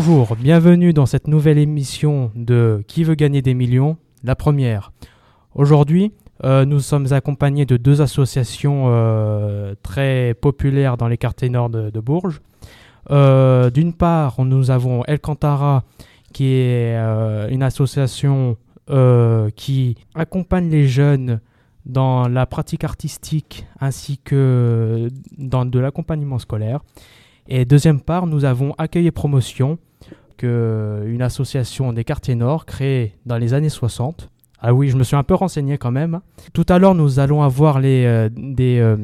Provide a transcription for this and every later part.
Bonjour, bienvenue dans cette nouvelle émission de Qui veut gagner des millions? La première. Aujourd'hui, euh, nous sommes accompagnés de deux associations euh, très populaires dans les quartiers nord de, Bourges. Euh, D'une part, nous avons El Cantara, qui est une association qui accompagne les jeunes dans la pratique artistique ainsi que dans de l'accompagnement scolaire. Et deuxième part, nous avons Accueil et Promotion, une association des quartiers nord créée dans les années 60. Ah oui, je me suis un peu renseigné quand même. Tout à l'heure, nous allons avoir les, euh, des euh,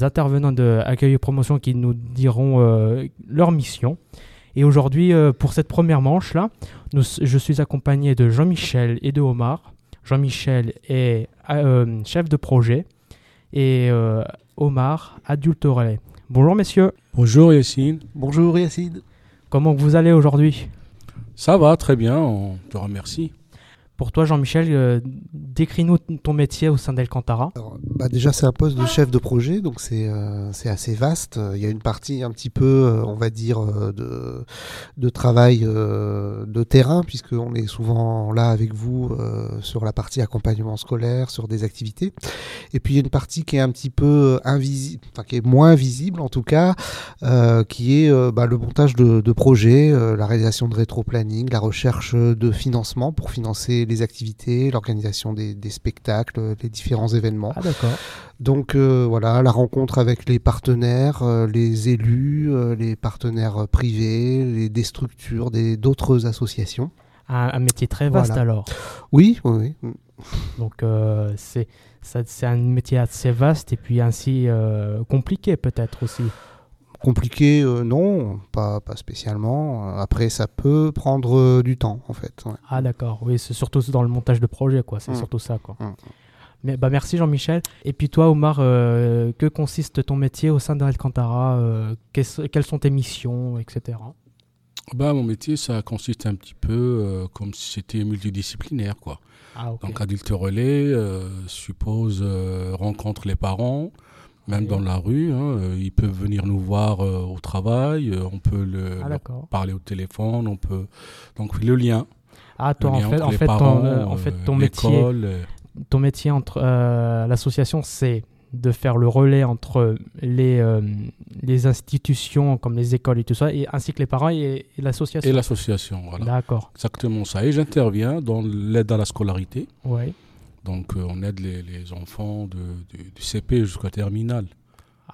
intervenants de Accueil et Promotion qui nous diront euh, leur mission. Et aujourd'hui, euh, pour cette première manche-là, nous- je suis accompagné de Jean-Michel et de Omar. Jean-Michel est euh, chef de projet et euh, Omar, adulte relais. Bonjour messieurs, Bonjour Yacine. Bonjour Yacine. Comment vous allez aujourd'hui? Ça va très bien, on te remercie. Pour toi Jean-Michel, euh, décris-nous ton métier au sein d'Elcantara. Bah déjà c'est un poste de chef de projet, donc c'est euh, assez vaste. Il y a une partie un petit peu, euh, on va dire, euh, de, de travail euh, de terrain, puisqu'on est souvent là avec vous sur la partie accompagnement scolaire, sur des activités. Et puis il y a une partie qui est un petit peu invisible, enfin qui est moins visible en tout cas, qui est bah, le montage de, projets, la réalisation de rétro-planning, la recherche de financement pour financer les activités, l'organisation des, des spectacles, les différents événements. Ah d'accord. Donc euh, voilà, la rencontre avec les partenaires, euh, les élus, euh, les partenaires privés, les, des structures, des- d'autres associations. Un, un métier très vaste Voilà. alors. Oui, oui, oui. Donc euh, c'est ça- c'est un métier assez vaste et puis ainsi compliqué peut-être aussi. Compliqué, euh, non, pas, pas spécialement. Euh, Après, ça peut prendre euh, du temps, en fait. ouais. Ah d'accord, oui, c'est surtout dans le montage de projet quoi, c'est Mm. surtout ça quoi. Mm. Mais bah merci Jean-Michel. Et puis toi Omar, euh, que consiste ton métier au sein d'Alcantara euh, Quelles sont tes missions, etc. Bah, mon métier, ça consiste un petit peu euh, comme si c'était multidisciplinaire. Quoi. Ah. Donc, adulte relais euh, suppose euh, rencontre les parents, même Oui. dans la rue. hein, euh, ils peuvent venir nous voir euh, au travail, euh, on peut le, Ah leur parler au téléphone, on peut. Donc, le lien. Ah toi en fait, entre en les fait, parents, ton, euh, en fait ton métier, ton métier entre l'association, c'est de faire le relais entre les, les institutions comme les écoles et tout ça, et, ainsi que les parents et, l'association. et l'association. Voilà. D'accord. Exactement ça. Et j'interviens dans l'aide à la scolarité. Ouais. Donc, euh, on aide les, les enfants de, du, du CP jusqu'à terminale.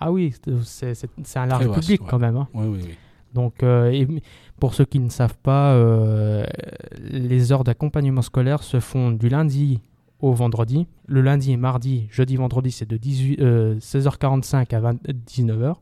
Ah oui, c'est un large vaste, public ouais. quand même. hein. Oui, oui, oui. Donc, euh, et pour ceux qui ne savent pas, euh, les heures d'accompagnement scolaire se font du lundi au vendredi. Le lundi et mardi, jeudi, vendredi, c'est de 18, euh, 16h45 à 20 19h.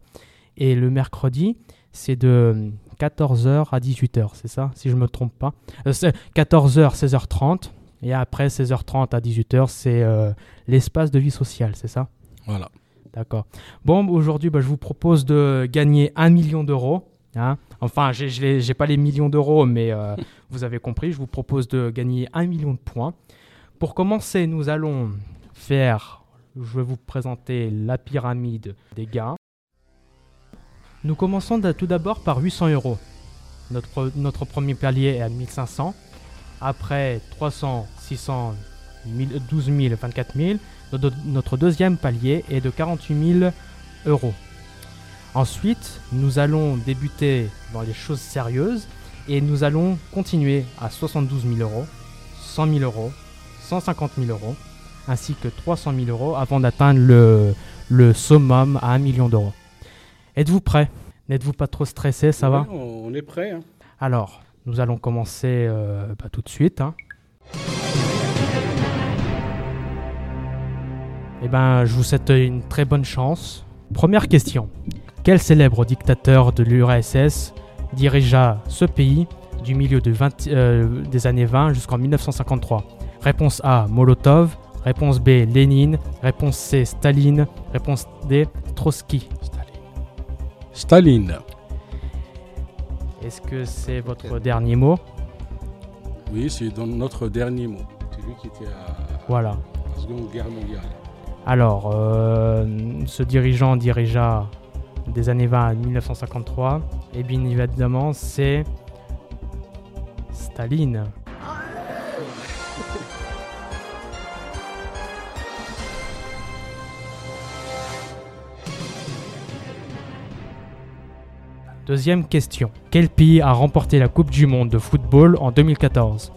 Et le mercredi, c'est de 14h à 18h, c'est ça, si je ne me trompe pas. Euh, c'est 14h, 16h30. Et après 16h30 à 18h, c'est euh, l'espace de vie sociale, c'est ça? Voilà. D'accord. Bon, aujourd'hui, bah, je vous propose de gagner un million d'euros. hein. Enfin, je n'ai pas les millions d'euros, mais euh, vous avez compris, je vous propose de gagner un million de points. Pour commencer, nous allons faire, je vais vous présenter la pyramide des gains. Nous commençons tout d'abord par 800 euros. Notre, notre premier palier est à 1500. Après 300, 600, 1000, 12 000, 24 000. Notre, deuxième palier est de 48 000 euros. Ensuite, nous allons débuter dans les choses sérieuses et nous allons continuer à 72 000 euros, 100 000 euros, 150 000 euros, ainsi que 300 000 euros avant d'atteindre le, le summum à 1 million d'euros. Êtes-vous prêt? N'êtes-vous pas trop stressé? Ça va? Oui, on est prêt. hein. Alors, nous allons commencer euh, bah, tout de suite. hein. Eh ben, je vous souhaite une très bonne chance. Première question. Quel célèbre dictateur de l'URSS dirigea ce pays du milieu de 20 euh, des années 20 jusqu'en 1953 Réponse A, Molotov. Réponse B, Lénine. Réponse C, Staline. Réponse D, Trotsky. Staline. Est-ce que c'est votre dernier mot Oui, c'est notre dernier mot. C'est lui qui était à Voilà. la Seconde Guerre mondiale. Alors, euh, ce dirigeant dirigea des années 20 à 1953. Et bien évidemment, c'est Staline. Deuxième question. Quel pays a remporté la Coupe du Monde de football en 2014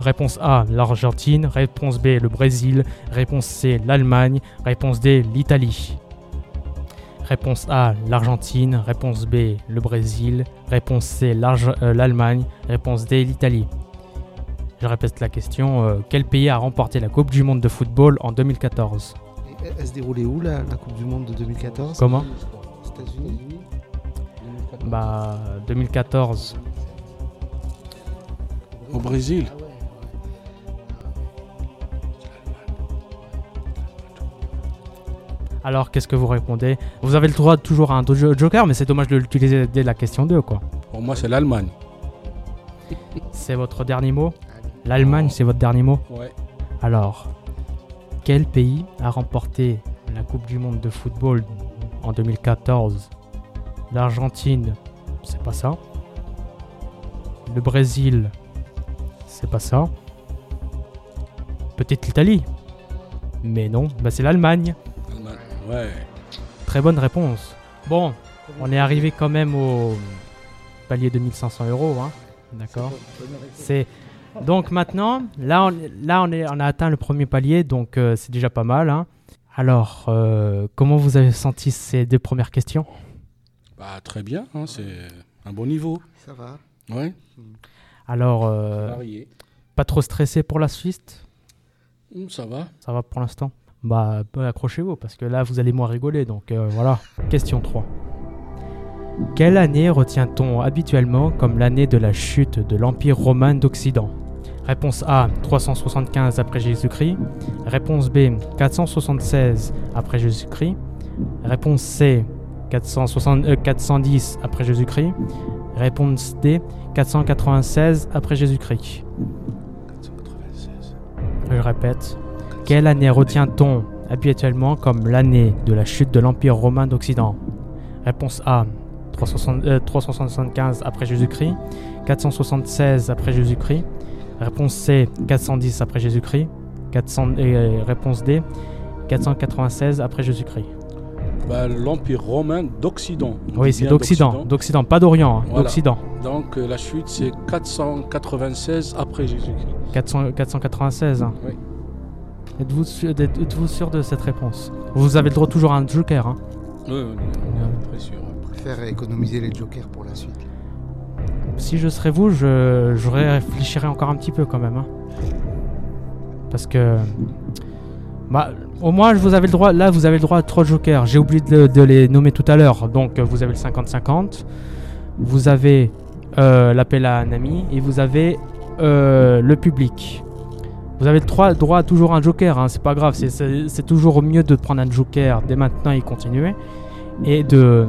Réponse A, l'Argentine. Réponse B, le Brésil. Réponse C, l'Allemagne. Réponse D, l'Italie. Réponse A, l'Argentine. Réponse B, le Brésil. Réponse C, euh, l'Allemagne. Réponse D, l'Italie. Je répète la question. euh, quel pays a remporté la Coupe du Monde de football en 2014 Et Elle se déroulait où la, la Coupe du Monde de 2014 Comment? États-Unis Bah, 2014. Au Brésil. Alors, qu'est-ce que vous répondez? Vous avez le droit de toujours à un joker, mais c'est dommage de l'utiliser dès la question 2, quoi. Pour moi, c'est l'Allemagne. C'est votre dernier mot? L'Allemagne, c'est votre dernier mot? Ouais. Alors, quel pays a remporté la Coupe du Monde de football en 2014 L'Argentine, c'est pas ça. Le Brésil, c'est pas ça. Peut-être l'Italie. Mais non, bah c'est l'Allemagne. Ouais. Très bonne réponse. Bon, on est arrivé quand même au palier de 1500 euros, hein. D'accord. C'est donc maintenant, là, on, là, on, est, on a atteint le premier palier, donc euh, c'est déjà pas mal. hein. Alors, euh, comment vous avez senti ces deux premières questions? Bah, très bien. hein, c'est un bon niveau. Ça va. Ouais. Alors, euh, pas trop stressé pour la suite Hum, ça va. Ça va pour l'instant? Bah, bah, accrochez-vous, parce que là, vous allez moins rigoler, donc euh, voilà. Question 3. Quelle année retient-on habituellement comme l'année de la chute de l'Empire romain d'Occident? Réponse A 375 après Jésus-Christ. Réponse B 476 après Jésus-Christ. Réponse C 460 euh, 410 après Jésus-Christ. Réponse D 496 après Jésus-Christ. 496. Je répète. Quelle année retient-on habituellement comme l'année de la chute de l'Empire romain d'Occident? Réponse A 360 euh, 375 après Jésus-Christ, 476 après Jésus-Christ. Réponse C 410 après Jésus-Christ. 400 et, euh, réponse D 496 après Jésus-Christ. Bah, L'Empire romain d'Occident. On Oui, c'est d'Occident, d'Occident, pas d'Orient, hein, Voilà. d'Occident. Donc, euh, la chute, c'est 496 après Jésus-Christ. 400 496. hein. Oui. Êtes-vous sûr, êtes- êtes-vous sûr de cette réponse? Vous avez le droit toujours à un joker. hein. Oui, très sûr. Je préfère économiser les jokers pour la suite. Si je serais vous, je, je réfléchirais encore un petit peu quand même. hein. Parce que. Bah, au moins, vous avez le droit. Là, vous avez le droit à trois jokers. J'ai oublié de, les nommer tout à l'heure. Donc, euh, vous avez le 50-50. Vous avez euh, l'appel à un ami. Et vous avez euh, le public. Vous avez trois, droit à toujours un joker. hein, C'est pas grave. c'est- toujours mieux de prendre un joker dès maintenant et continuer. Et de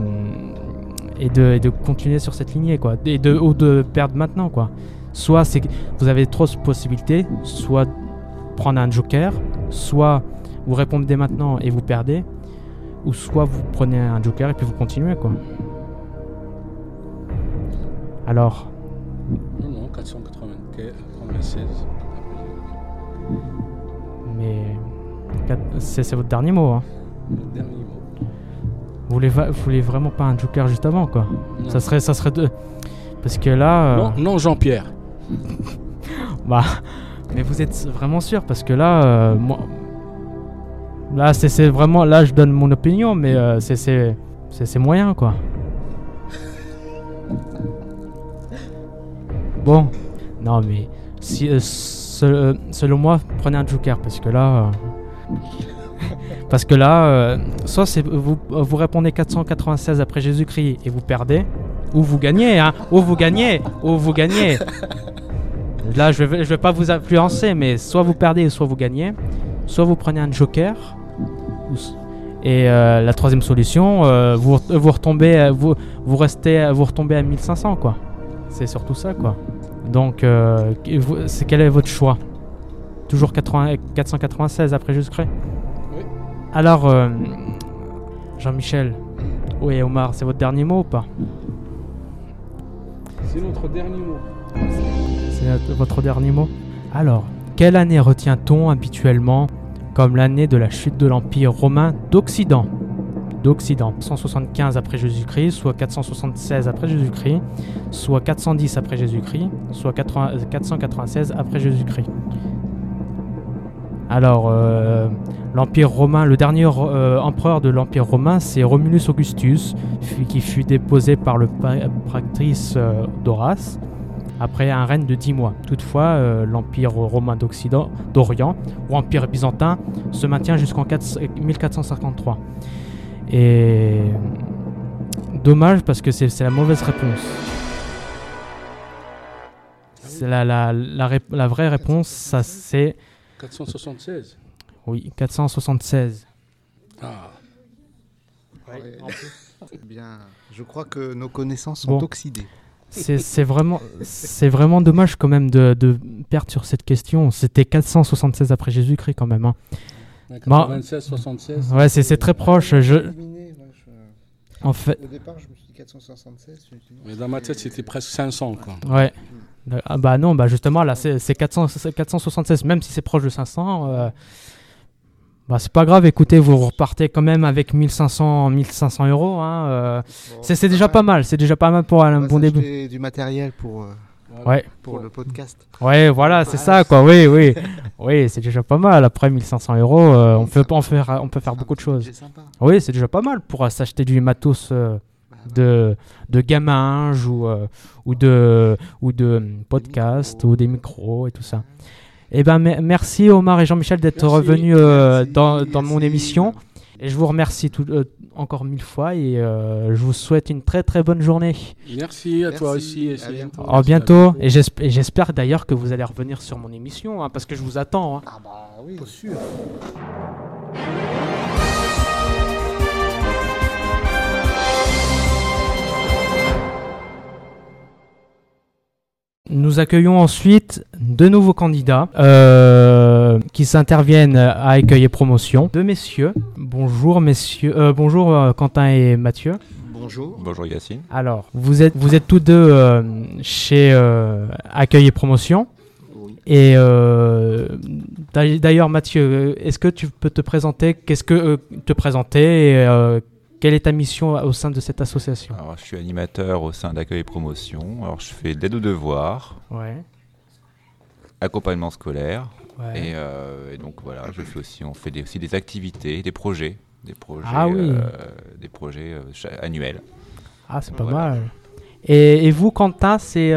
et de, continuer sur cette lignée quoi et de ou de perdre maintenant quoi soit vous avez trop de possibilités soit prendre un joker soit vous répondez maintenant et vous perdez ou soit vous prenez un joker et puis vous continuez quoi alors Non, non, 496. mais c'est votre dernier mot hein. Dernier mot. vous voulez va- vous voulez vraiment pas un joker juste avant quoi Non. ça serait ça serait deux parce que là euh, Non, non, Jean-Pierre. Bah, mais vous êtes vraiment sûr parce que là, euh, moi, là c'est vraiment, là je donne mon opinion, mais euh, c'est c'est moyen quoi. Bon, non mais si euh, euh, selon moi, prenez un joker parce que là, parce que là, soit c'est vous vous répondez 496 après Jésus-Christ et vous perdez, ou vous gagnez, hein, ou vous gagnez, ou vous gagnez. Là, je vais, je vais pas vous influencer, mais soit vous perdez, soit vous gagnez. Soit vous prenez un joker. Et euh, la troisième solution, euh, vous, vous retombez, euh, vous, vous restez, vous retombez à 1500 quoi. C'est surtout ça quoi. Donc, euh, c'est quel est votre choix? Toujours 80 496 après Jésus-Christ? Oui. Alors, Jean-Michel, oui Omar, c'est votre dernier mot ou pas? C'est notre dernier mot. C'est votre dernier mot Alors, quelle année retient-on habituellement comme l'année de la chute de l'Empire romain d'Occident D'Occident, 175 après Jésus-Christ, soit 476 après Jésus-Christ, soit 410 après Jésus-Christ, soit 496 après Jésus-Christ. Alors, euh, l'Empire romain, le dernier euh, empereur de l'Empire romain, c'est Romulus Augustus, qui fut déposé par le practrice euh, d'Horace après un règne de 10 mois. Toutefois, l'Empire romain d'Occident, d'Orient, ou Empire byzantin, se maintient jusqu'en 1453. Et dommage parce que c'est la mauvaise réponse. C'est la, la, la, vraie réponse, ça c'est 476 Oui, 476. Ah. Bien, je crois que nos connaissances sont oxydées. C'est vraiment, vraiment dommage quand même de, de, perdre sur cette question. C'était 476 après Jésus-Christ quand même. Hein. 96, 76. Ouais, c'est très proche. Je... En fait... Au départ, je me suis dit 476. Mais dans ma tête, c'était presque 500. Quoi. Ouais. Ah bah non, bah justement, là, c'est 476, même si c'est proche de 500. Euh, bah c'est pas grave, écoutez, vous repartez quand même avec 1500, 1500 euros. Hein, euh, c'est déjà pas mal, c'est déjà pas mal pour un bon début. du matériel pour, euh, ouais. pour le podcast. Ouais, voilà, c'est ça, quoi. Oui, oui, oui, c'est déjà pas mal. Après 1500 euros, on, peut, on, faire, on peut faire beaucoup de choses. Oui, c'est déjà pas mal pour s'acheter du matos de, de gaminge ou, euh, ou de, ou de podcast ou des micros et tout ça. Eh ben, merci Omar et Jean-Michel d'être revenus euh, dans, dans, mon émission. Et je vous remercie tout, euh, encore mille fois et je vous souhaite une très très bonne journée. Merci à toi aussi. À bientôt. À bientôt. Et j'espère d'ailleurs que vous allez revenir sur mon émission hein, parce que je vous attends. Hein. Ah bah oui, sûr. Nous accueillons ensuite deux nouveaux candidats euh, qui s'interviennent à Accueil et Promotion. Deux messieurs. Bonjour messieurs. Euh, bonjour euh, Quentin et Mathieu. Bonjour. Bonjour Yacine. Alors, vous êtes, vous êtes tous deux chez Accueil et Promotion. Oui. Et d'ailleurs, Mathieu, est-ce que tu peux te présenter? Qu'est-ce que te présenter et, quelle est ta mission au sein de cette association Alors, Je suis animateur au sein d'Accueil et Promotion. Alors, je fais de l'aide aux devoirs, ouais. accompagnement scolaire. Euh, et, donc voilà, je fais aussi, on fait des, aussi des activités, des projets, des projets, ah oui. Euh, des projets euh, annuels. Ah, c'est pas mal. Et, vous, Quentin, c'est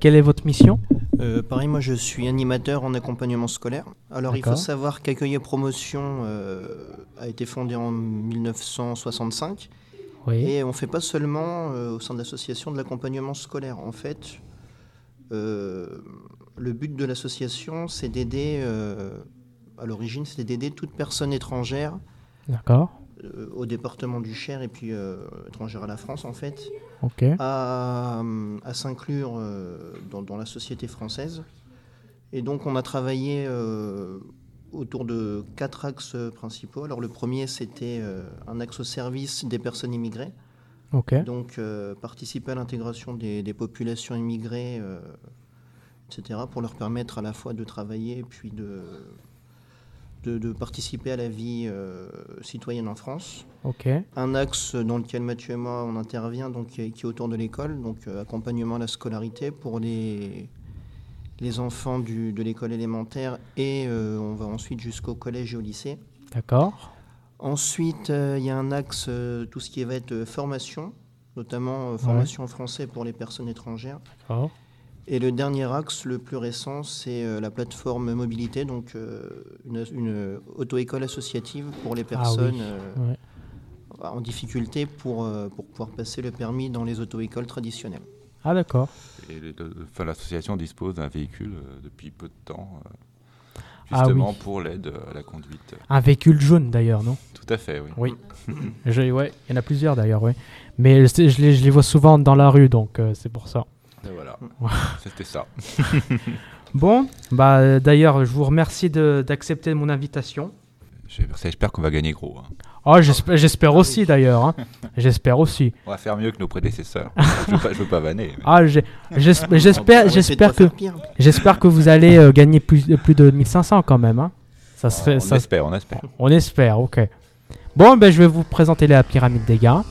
quelle est votre mission? Euh, pareil, moi je suis animateur en accompagnement scolaire. Alors il faut savoir qu'Accueil et Promotion euh, a été fondé en 1965. Et on ne fait pas seulement euh, au sein de l'association de l'accompagnement scolaire. En fait, le but de l'association, c'est d'aider, à l'origine, c'est d'aider toute personne étrangère D'accord. Euh, au département du Cher et puis euh, étrangère à la France en fait, à, à s'inclure euh, dans, la société française. Et donc on a travaillé autour de quatre axes principaux. Alors le premier c'était un axe au service des personnes immigrées. Donc participer à l'intégration des, des, populations immigrées, etc. pour leur permettre à la fois de travailler puis de de, participer à la vie euh, citoyenne en France. Un axe dans lequel Mathieu et moi on intervient, donc, qui, est, autour de l'école, donc euh, accompagnement à la scolarité pour les, les enfants du, de l'école élémentaire et euh, on va ensuite jusqu'au collège et au lycée. D'accord. Ensuite, il y a un axe, tout ce qui va être formation, notamment formation en français pour les personnes étrangères. D'accord. Et le dernier axe, le plus récent, c'est euh, la plateforme mobilité, donc euh, une, auto-école associative pour les ah personnes euh, en difficulté pour, pour pouvoir passer le permis dans les auto-écoles traditionnelles. Ah d'accord. Et l'association dispose d'un véhicule depuis peu de temps, ah justement pour l'aide à la conduite. Un véhicule jaune d'ailleurs, non? Tout à fait, oui. Oui. ouais, il y en a plusieurs d'ailleurs, oui. Mais je les, je les vois souvent dans la rue, donc c'est pour ça. Et voilà, c'était ça. bon, bah d'ailleurs, je vous remercie d'accepter mon invitation. J'espère qu'on va gagner gros. Hein. Oh, j'espère aussi d'ailleurs. Hein. J'espère aussi. On va faire mieux que nos prédécesseurs. je, veux pas, veux pas vanner. Ah, j'espère, j'espère que, j'espère que vous allez euh, gagner plus, plus de 1500 quand même. Hein. Ça serait, on espère, on espère. On espère, ok. Bon, ben, je vais vous présenter la pyramide des gains.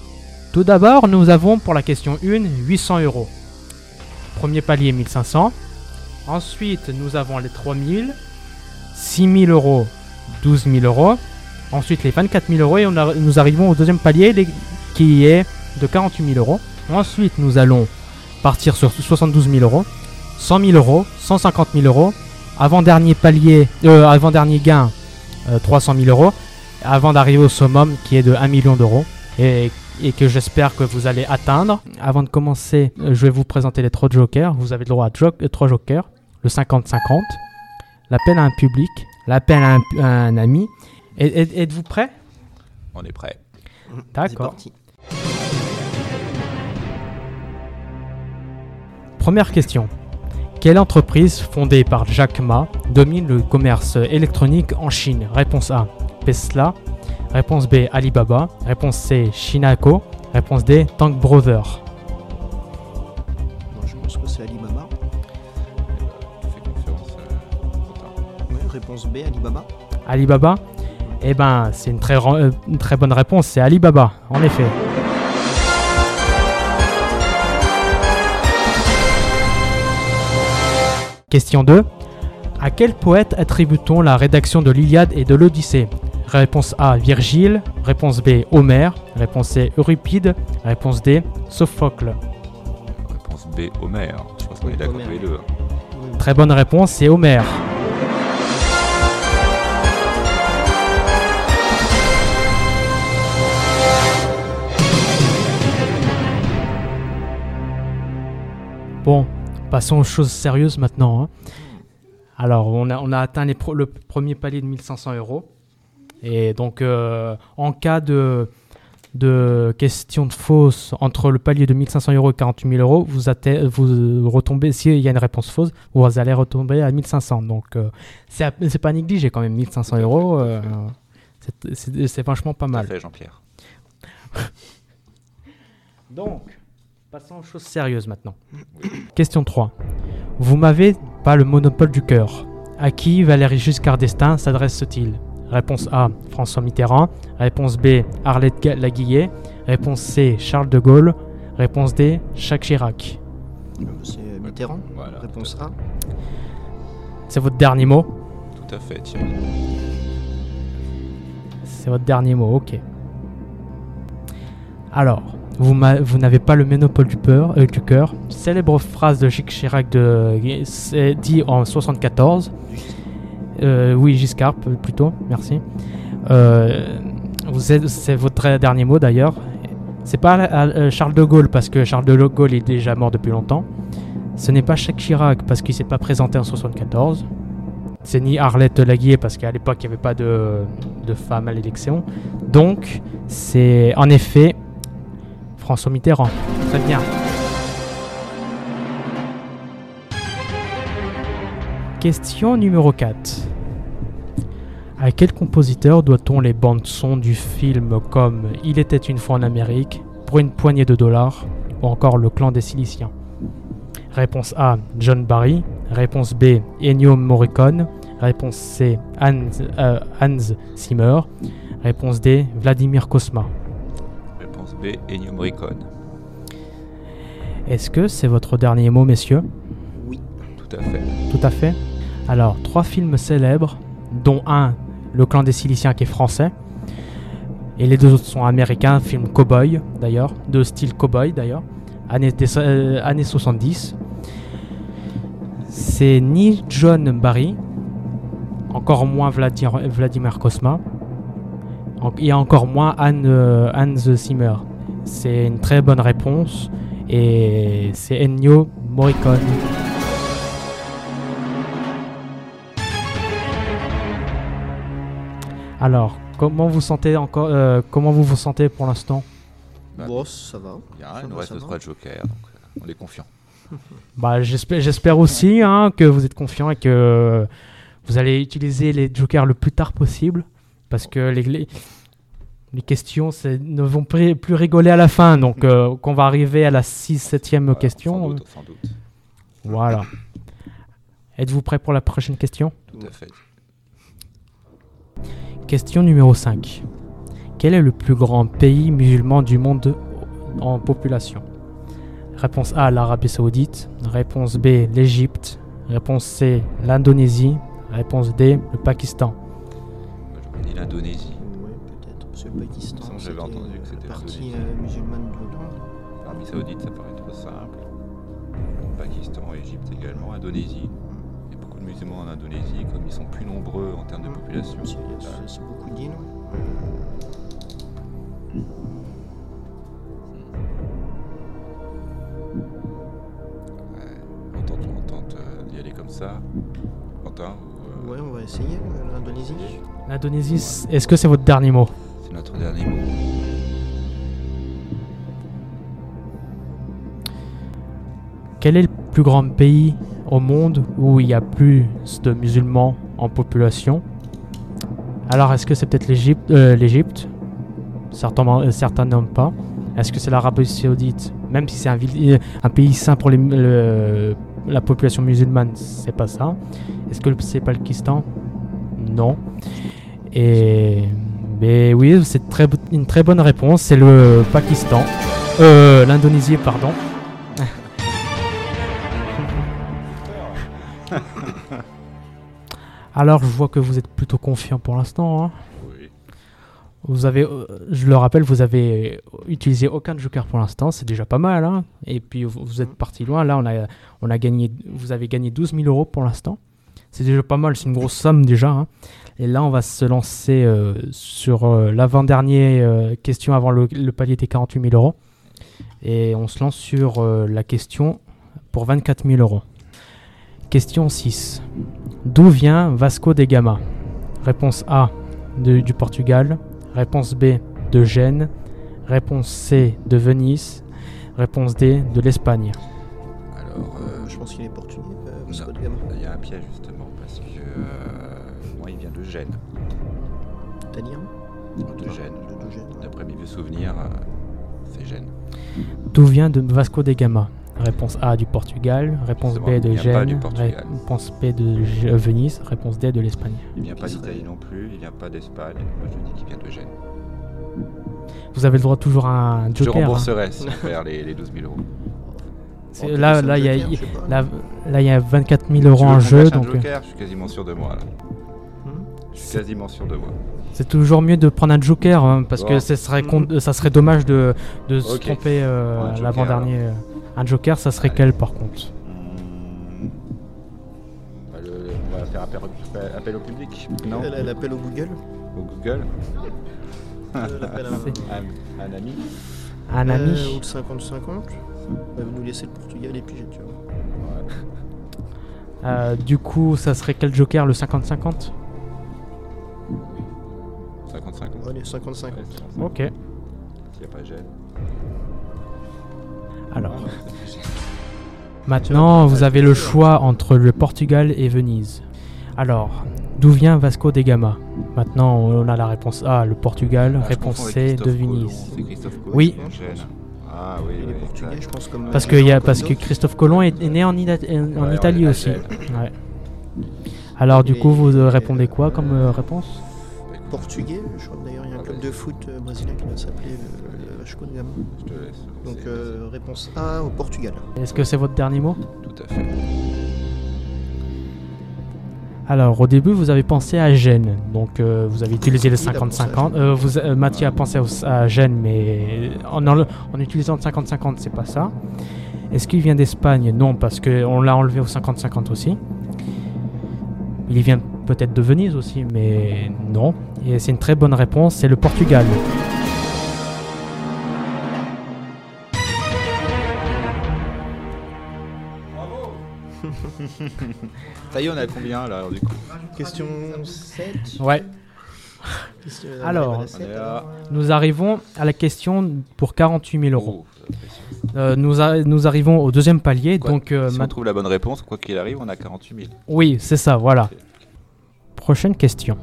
Tout d'abord, nous avons pour la question 1 800 euros. Premier palier 1500. Ensuite, nous avons les 3000, 6000 euros, 12 000 euros. Ensuite, les 24 000 euros et nous arrivons au deuxième palier qui est de 48 000 euros. Ensuite, nous allons partir sur 72 000 euros, 100 000 euros, 150 000 euros. Avant-dernier palier, euh, avant-dernier gain, 300 euh, 000 euros. Avant d'arriver au summum qui est de 1 million d'euros. Et et que j'espère que vous allez atteindre. Avant de commencer, euh, je vais vous présenter les trois jokers. Vous avez le droit à euh, trois jokers. Le 50-50, l'appel à un public, l'appel à, un ami. Êtes-vous prêt On est prêt. D'accord. Première question. Quelle entreprise fondée par Jack Ma domine le commerce électronique en Chine? Réponse A. Tesla. Réponse B, Alibaba. Réponse C, Shinako. Réponse D, Tank Brother. je pense que c'est Alibaba. réponse B, Alibaba. Alibaba Eh ben, c'est une très, euh, une très bonne réponse, c'est Alibaba, en effet. Question 2. À quel poète attribue-t-on la rédaction de l'Iliade et de l'Odyssée? Réponse A, Virgile. Réponse B, Homère. Réponse C, Euripide. Réponse D, Sophocle. Réponse B, Homère. Je pense qu'on est d'accord les deux. Très bonne réponse, c'est Homère. Bon, passons aux choses sérieuses maintenant. Hein. Alors, on a, on a atteint le premier palier de 1500 euros. Et donc, euh, en cas de, de question de fausse entre le palier de 1500 euros et 48 000 euros, vous, vous retombez, s'il y a une réponse fausse, vous allez retomber à 1500. Donc, euh, c'est pas négligé quand même, 1500 euros. Euh, c'est franchement pas mal. Jean-Pierre. donc, passons aux choses sérieuses maintenant. Question 3. Vous m'avez pas le monopole du cœur. À qui Valéry Giscard d'Estaing s'adresse-t-il? Réponse A, François Mitterrand. Réponse B, Arlette Laguillet. Réponse C, Charles de Gaulle. Réponse D, Jacques Chirac. C'est Mitterrand. Réponse A. C'est votre dernier mot Tout à fait, Thierry. C'est votre dernier mot, ok. Alors, vous, vous n'avez pas le monopole du, peur, euh, du cœur. Célèbre phrase de Jacques Chirac de, dit en 74. Euh, oui, Giscard, plutôt, merci. Euh, c'est votre dernier mot d'ailleurs. C'est pas euh, Charles de Gaulle parce que Charles de Gaulle est déjà mort depuis longtemps. Ce n'est pas Jacques Chirac parce qu'il s'est pas présenté en 74. C'est ni Arlette Laguier parce qu'à l'époque il n'y avait pas de, de femme à l'élection. Donc c'est en effet François Mitterrand. Très bien. Question numéro 4. À quel compositeur doit-on les bandes son du film comme Il était une fois en Amérique, Pour une poignée de dollars ou encore Le clan des Siliciens? Réponse A, John Barry. Réponse B, Ennio Morricone. Réponse C, Hans, euh, Hans Zimmer. Réponse D, Vladimir Kosma. Réponse B, Ennio Morricone. Est-ce que c'est votre dernier mot, messieurs? Oui. Tout à fait. Tout à fait alors, trois films célèbres, dont un, Le clan des Siliciens, qui est français. Et les deux autres sont américains, film cowboy d'ailleurs, de style cowboy d'ailleurs, années, euh, années 70. C'est ni John Barry, encore moins Vladimir, Kosma, et encore moins Anne, euh, Hans Zimmer. C'est une très bonne réponse et c'est Ennio Morricone. Alors, comment vous sentez encore euh, Comment vous vous sentez pour l'instant? Bah, ça va. Il nous reste trois jokers, donc euh, on est confiant. bah, j'espère aussi hein, que vous êtes confiant et que vous allez utiliser les jokers le plus tard possible Parce que les, les, questions ne vont plus rigoler à la fin. Donc, euh, qu'on va arriver à la 6-7e question. Sans doute, Voilà. Êtes-vous prêt pour la prochaine question? Tout à fait. Question numéro 5. Quel est le plus grand pays musulman du monde en population? Réponse A, l'Arabie Saoudite. Réponse B, l'Égypte. Réponse C, l'Indonésie. Réponse D, le Pakistan. J'aurais dit l'Indonésie. Oui, peut-être. C'est le Pakistan. J'avais entendu que c'était partie euh, musulmane de L'Arabie Saoudite, ça paraît trop simple. Pakistan, Égypte également, Indonésie. Il y a beaucoup de musulmans en Indonésie, comme ils sont plus nombreux en termes de population. C'est beaucoup d'îles. ça Quentin Ouais, on va essayer euh, l'Indonésie. L'Indonésie, est-ce que c'est votre dernier mot? C'est notre dernier mot. Quel est le plus grand pays au monde où il y a plus de musulmans en population Alors, est-ce que c'est peut-être l'Égypte euh, euh, certains n'ont pas. Est-ce que c'est l'Arabie Saoudite? Même si c'est un, un, pays sain pour les, le, la population musulmane, c'est pas ça. Est-ce que c'est le Pakistan? Non. Et mais oui, c'est une très bonne réponse. C'est le Pakistan, euh, l'Indonésie, pardon. Alors, je vois que vous êtes plutôt confiant pour l'instant. Hein. Euh, je le rappelle, vous avez utilisé aucun joker pour l'instant, c'est déjà pas mal. Hein. Et puis vous, êtes parti loin. Là, on a, gagné, vous avez gagné 12 000 euros pour l'instant. C'est déjà pas mal, c'est une grosse somme déjà. Hein. Et là, on va se lancer euh, sur euh, l'avant-dernière question avant le, palier des 48 000 euros. Et on se lance sur la question pour 24 000 euros. Question 6. D'où vient Vasco de Gama? Réponse A du Portugal. Réponse B de Gênes. Réponse C de Venise. Réponse D de l'Espagne. Alors, euh, je pense qu'il est portugais. Euh, il y a un piège justement parce que euh, moi il vient de Gênes. C'est-à-dire De Gênes. D'après mes vieux souvenirs, c'est Gênes. D'où vient de Vasco de Gama? Réponse A du Portugal, réponse B de Gênes, réponse B de Venise, réponse D de l'Espagne. Il vient pas d'Italie non plus, il vient pas d'Espagne. Moi je dis qu'il vient de Gênes. Vous avez le droit toujours à un joker. Je rembourserai hein. faire les, les 12 000 euros. là, là, il y a, là, là, y a 24 000 euros en jeu. Donc... Euh. joker, je suis quasiment sûr de moi. Là. Hmm je suis quasiment sûr de moi. C'est toujours mieux de prendre un joker hein, parce que ça serait, ça serait dommage de, de se tromper euh, l'avant-dernier. Euh. Un joker, ça serait quel par contre bah, On va faire appel, au public. Non L'appel au Google Au Google euh, L'appel à, un ami Un ami Ou le 50-50 Vous nous laisser le Portugal et puis j'ai tué. Euh, du coup, ça serait quel joker Le 50-50 50-50 Allez, 50-50. Ok. S'il n'y a pas gêne. Alors. Maintenant, vous avez le choix entre le Portugal et Venise. Alors, d'où vient Vasco de Gama Maintenant, on a la réponse A, le Portugal. Ah, réponse C, de Venise. Oui. Ah oui, oui, portugais, je pense comme parce, que y a, parce que Christophe Colomb est, né en, en Italie aussi. Ouais. Alors, du coup, vous répondez quoi comme euh, réponse? Portugais, je crois d'ailleurs il y a un club de foot euh, brésilien qui va s'appeler Vasco de Gama. Je te laisse. Donc euh, réponse A au Portugal. Est-ce que c'est votre dernier mot? Tout à fait. Alors au début vous avez pensé à Gênes, donc euh, vous avez utilisé le 50-50. Euh, vous, Mathieu a pensé à Gênes, mais en, en, utilisant le 50-50 c'est pas ça. Est-ce qu'il vient d'Espagne? Non, parce qu'on l'a enlevé au 50-50 aussi. Il vient peut-être de Venise aussi, mais non. Et c'est une très bonne réponse, c'est le Portugal. Ça y est, on a combien là du coup? Question 7 Ouais. alors, nous arrivons à la question pour 48 000 euros. Euh, nous, nous, arrivons au deuxième palier. donc, euh, si on trouve la bonne réponse, quoi qu'il arrive, on a 48 000. Oui, c'est ça, voilà. Prochaine question.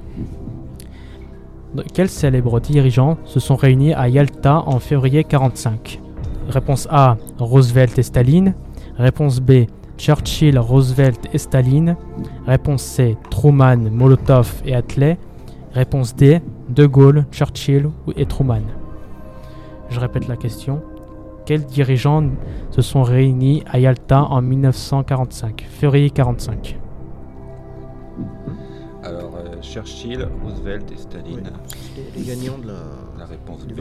quels célèbres dirigeants se sont réunis à Yalta en février 45 Réponse A, Roosevelt et Staline. Réponse B, Churchill, Roosevelt et Staline. Réponse C, Truman, Molotov et Attlee. Réponse D, De Gaulle, Churchill et Truman. Je répète la question. Quels dirigeants se sont réunis à Yalta en 1945, février 45 Alors, euh, Churchill, Roosevelt et Staline. Les, gagnants de la, réponse B.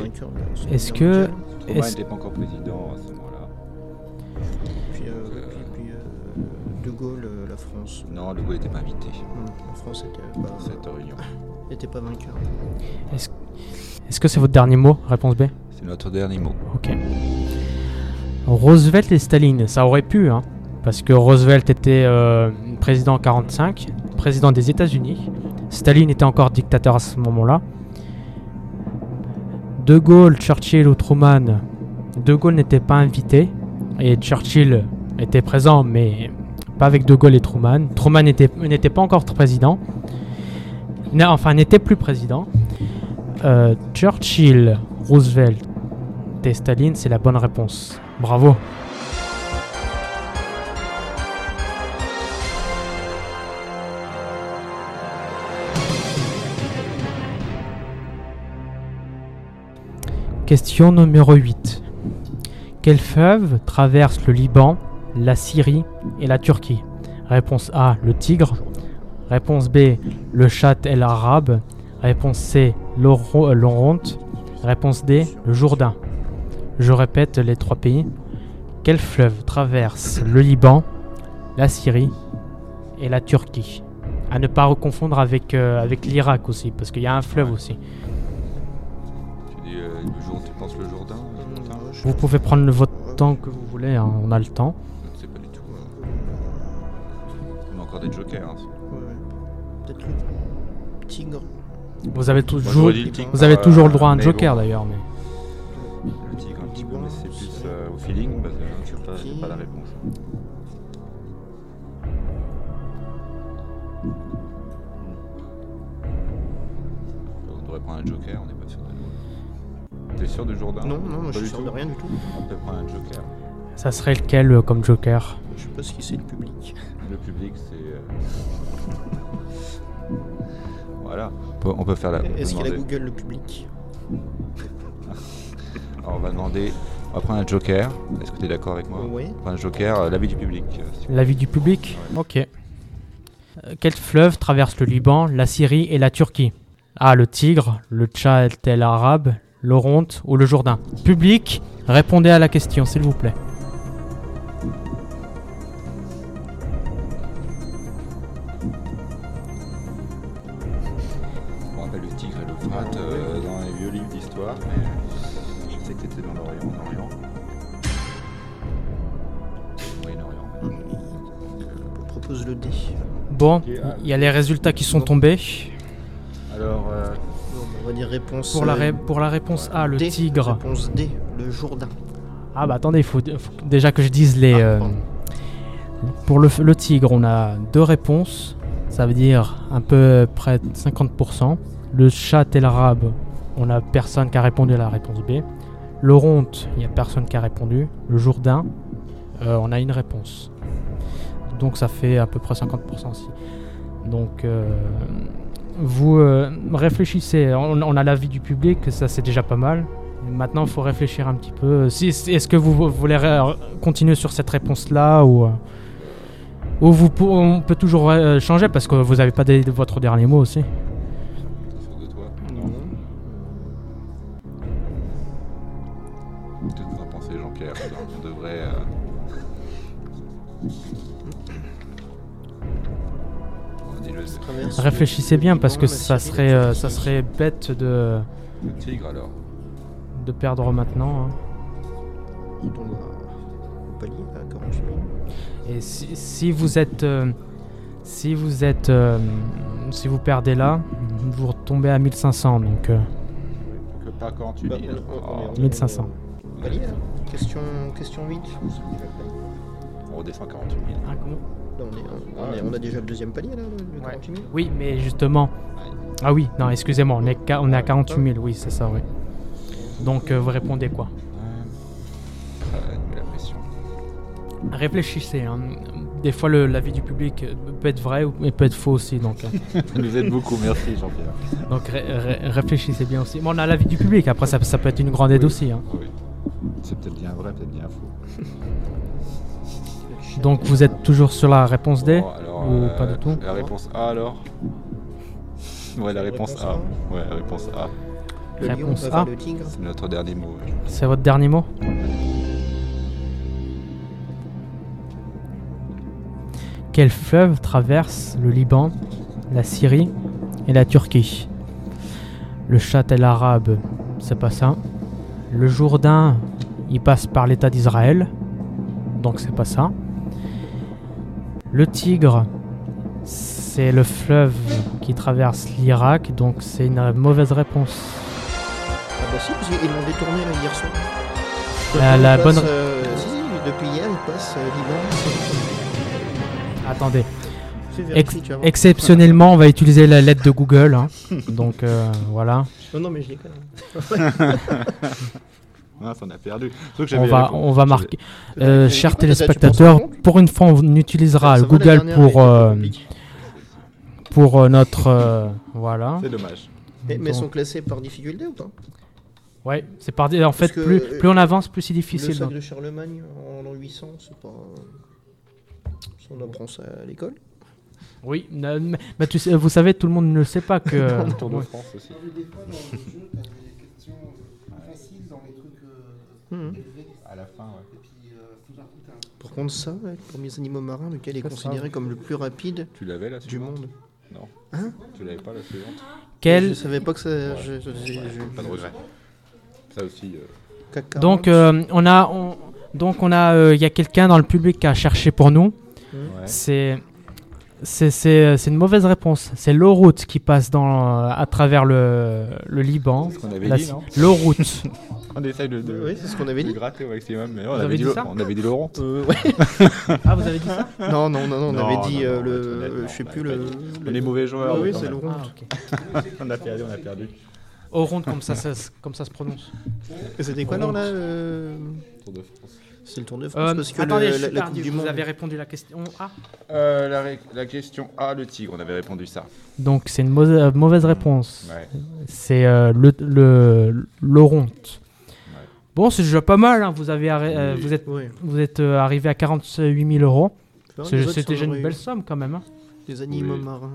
Est-ce que. Truman n'était pas encore président à ce moment-là. Puis, euh, puis, euh, De Gaulle, la France. Non, De Gaulle n'était pas invité. la France était pas. Cette réunion. n'était pas vainqueur. Est-ce que c'est votre dernier mot? Réponse B C'est notre dernier mot. Ok. Roosevelt et Staline, ça aurait pu, hein, parce que Roosevelt était euh, président en 45, président des États-Unis. Staline était encore dictateur à ce moment-là. De Gaulle, Churchill ou Truman, De Gaulle n'était pas invité et Churchill était présent, mais pas avec De Gaulle et Truman. Truman n'était pas encore président, enfin n'était plus président. Euh, Churchill, Roosevelt et Staline, c'est la bonne réponse. Bravo. Question numéro 8. Quel fleuve traverse le Liban, la Syrie et la Turquie? Réponse A, le Tigre. Réponse B, le Chat el Arabe. Réponse C, l'Oronte. Réponse D, le Jourdain. Je répète les trois pays. Quel fleuve traverse le Liban, la Syrie et la Turquie? À ne pas reconfondre avec, euh, avec l'Irak aussi, parce qu'il y a un fleuve aussi. Tu dis, euh, le tu penses le Jourdain, Vous pouvez prendre votre temps que vous voulez, hein, on a le temps. Je ne sais pas du tout. On a encore des jokers. Hein. Peut-être le tigre. Vous avez toujours, vous avez toujours le droit à un joker d'ailleurs. Mais... feeling parce que j'ai pas, la réponse. On devrait prendre un joker, on n'est pas sûr de T'es sûr de Jourdain Non, non, moi je suis sûr de rien du tout. On peut prendre un joker. Ça serait lequel euh, comme joker? Je sais pas ce qui c'est le public. Le public c'est. Euh, voilà. On peut, faire la. Est-ce qu'il a Google le public? Alors on va demander on va prendre un joker. Est-ce que tu es d'accord avec moi Oui. On va un joker, euh, l'avis du public. L'avis du public Ok. Euh, quel fleuve traverse le Liban, la Syrie et la Turquie? Ah, le Tigre, le Tchad el Arabe, l'Oronte ou le Jourdain? Public, répondez à la question, s'il vous plaît. Bon, il y a les résultats qui sont tombés. Alors, euh, on va dire réponse. Pour la, euh, pour la réponse A, le tigre. Réponse D, le Jourdain. Ah bah attendez, il faut, déjà que je dise les. Ah, euh, pour le, le, tigre, on a deux réponses. Ça veut dire un peu près de 50%. Le chat et l'arabe, on a personne qui a répondu à la réponse B. L'oronte, il n'y a personne qui a répondu. Le Jourdain, on a une réponse. Donc ça fait à peu près 50% aussi. Donc euh, vous euh, réfléchissez, on, a l'avis du public, ça c'est déjà pas mal. Maintenant il faut réfléchir un petit peu. Est-ce que vous, voulez continuer sur cette réponse-là ou, euh, ou vous, on peut toujours changer parce que vous n'avez pas votre dernier mot aussi Jean-Pierre. On devrait Réfléchissez bien parce que ça serait, euh, ça serait bête de. De perdre maintenant. Hein. Et si, vous êtes. Euh, si vous êtes. Euh, si vous perdez là, vous retombez à 1500 donc. Que pas quand tu dis. 1500. Question, question 8. On redescend à 48 000. Ah, comment? On, a déjà le deuxième palier là, le 48 000 Oui, mais justement. Ah oui, non, excusez-moi, on est, on est à 48 000, oui, c'est ça, oui. Donc euh, vous répondez quoi? La pression. Réfléchissez. Hein. Des fois, l'avis du public peut être vrai ou peut être faux aussi. Donc, euh. vous aide beaucoup, merci Jean-Pierre. Donc réfléchissez bien aussi. Bon, on a l'avis du public, après ça, ça, peut être une grande aide aussi. Hein. Oui. C'est peut-être bien vrai, peut-être bien faux. Donc vous êtes toujours sur la réponse D ou pas du euh, tout La réponse A alors Ouais, la réponse A. Ouais, la réponse A. Le réponse A. C'est notre dernier mot. C'est votre dernier mot Quel fleuve traverse le Liban, la Syrie et la Turquie? Le châtel arabe, c'est pas ça. Le Jourdain, il passe par l'État d'Israël, donc c'est pas ça. Le Tigre, c'est le fleuve qui traverse l'Irak, donc c'est une mauvaise réponse. Ah bah si, ils l'ont détourné là, hier soir. La, la bonne... Euh, si, depuis hier, il passe euh, Liban. Attendez. exceptionnellement, on va utiliser la lettre de Google. Hein. donc euh, voilà. Non, non, mais je l'ai quand même. Ah, on a perdu. On va, on va marquer. Euh, chers téléspectateurs, pour une fois, on utilisera Google pour, euh, pour euh, notre. voilà. C'est dommage. Mais, mais sont classés par difficulté ou pas? Ouais, c'est par. En fait, plus, plus on avance, plus c'est difficile. Le sac de Charlemagne en l'an 800, c'est pas. On apprend ça à l'école? Oui, mais, tu sais, vous savez, tout le monde ne sait pas que. Tour de France aussi. Mhm. À la fin, Par contre, ça, pour mes animaux marins, lequel est considéré comme le plus rapide tu l'avais, là, du monde Non. Hein Tu l'avais pas la suivante Quel... Je savais pas que ça. Pas de regret. Ça aussi. Euh... Donc euh, on a, on... donc on a, euh, il y a quelqu'un dans le public qui a cherché pour nous. Ouais. C'est c'est une mauvaise réponse. C'est l'eau route qui passe dans, à travers le, le Liban. C'est ce qu'on avait dit, non L'eau route. on essaye de, oui, c'est ce qu'on avait dit. gratter au maximum. Mais on, avait dit, ça on avait dit l'eau euh, ouais. Ah, vous avez dit ça Non, non, non, non on avait dit euh, le. je sais plus le. Les mauvais joueurs. oui, c'est l'eau route. Ah, on a perdu, on a perdu. Eau ronde, comme ça, ça, comme ça se prononce. C'était quoi alors là Tour de France. C'est le Tour de France euh, parce que attendez, le, la, la, du vous Monde. avez répondu la question A euh, la, la, question A, le tigre, on avait répondu ça. Donc c'est une mauvaise, mauvaise réponse. Ouais. C'est euh, le, le, l'oronte. Ouais. Bon, c'est déjà pas mal, hein. vous, avez euh, oui. vous êtes, oui. vous êtes euh, arrivé à 48 000 euros. C'est déjà une belle somme quand même. Hein. Des animaux oui. marins.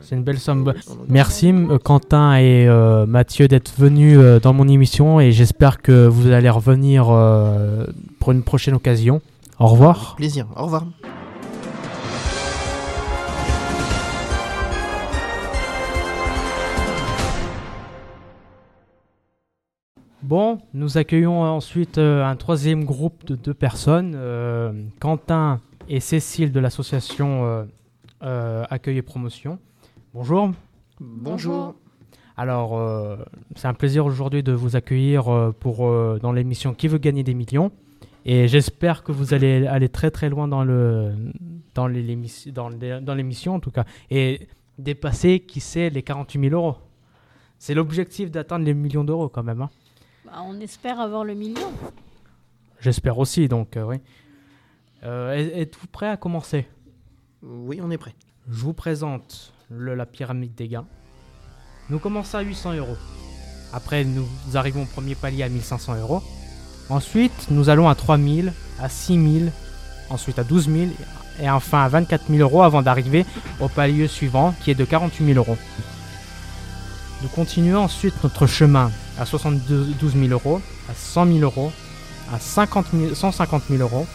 C'est une belle somme. Merci Quentin et euh, Mathieu d'être venus euh, dans mon émission et j'espère que vous allez revenir euh, pour une prochaine occasion. Au revoir. Avec plaisir. Au revoir. Bon, nous accueillons ensuite un troisième groupe de deux personnes, Quentin et Cécile de l'association euh, accueil et promotion. Bonjour. Bonjour. Alors, euh, c'est un plaisir aujourd'hui de vous accueillir euh, pour, dans l'émission Qui veut gagner des millions Et j'espère que vous allez aller très très loin dans, le, dans, l'émission, dans, dans l'émission en tout cas. Et dépasser, qui sait, les 48 000 euros. C'est l'objectif d'atteindre les millions d'euros quand même. Hein. Bah, on espère avoir le million. J'espère aussi, donc oui. êtes-vous prêt à commencer? Oui, on est prêt. Je vous présente le, la pyramide des gains. Nous commençons à 800 euros. Après, nous arrivons au premier palier à 1500 euros. Ensuite, nous allons à 3000, à 6000, ensuite à 12 000 et enfin à 24 000 euros avant d'arriver au palier suivant qui est de 48 000 euros. Nous continuons ensuite notre chemin à 72 000 euros, à 100 000 euros, à 50 000, 150 000 euros,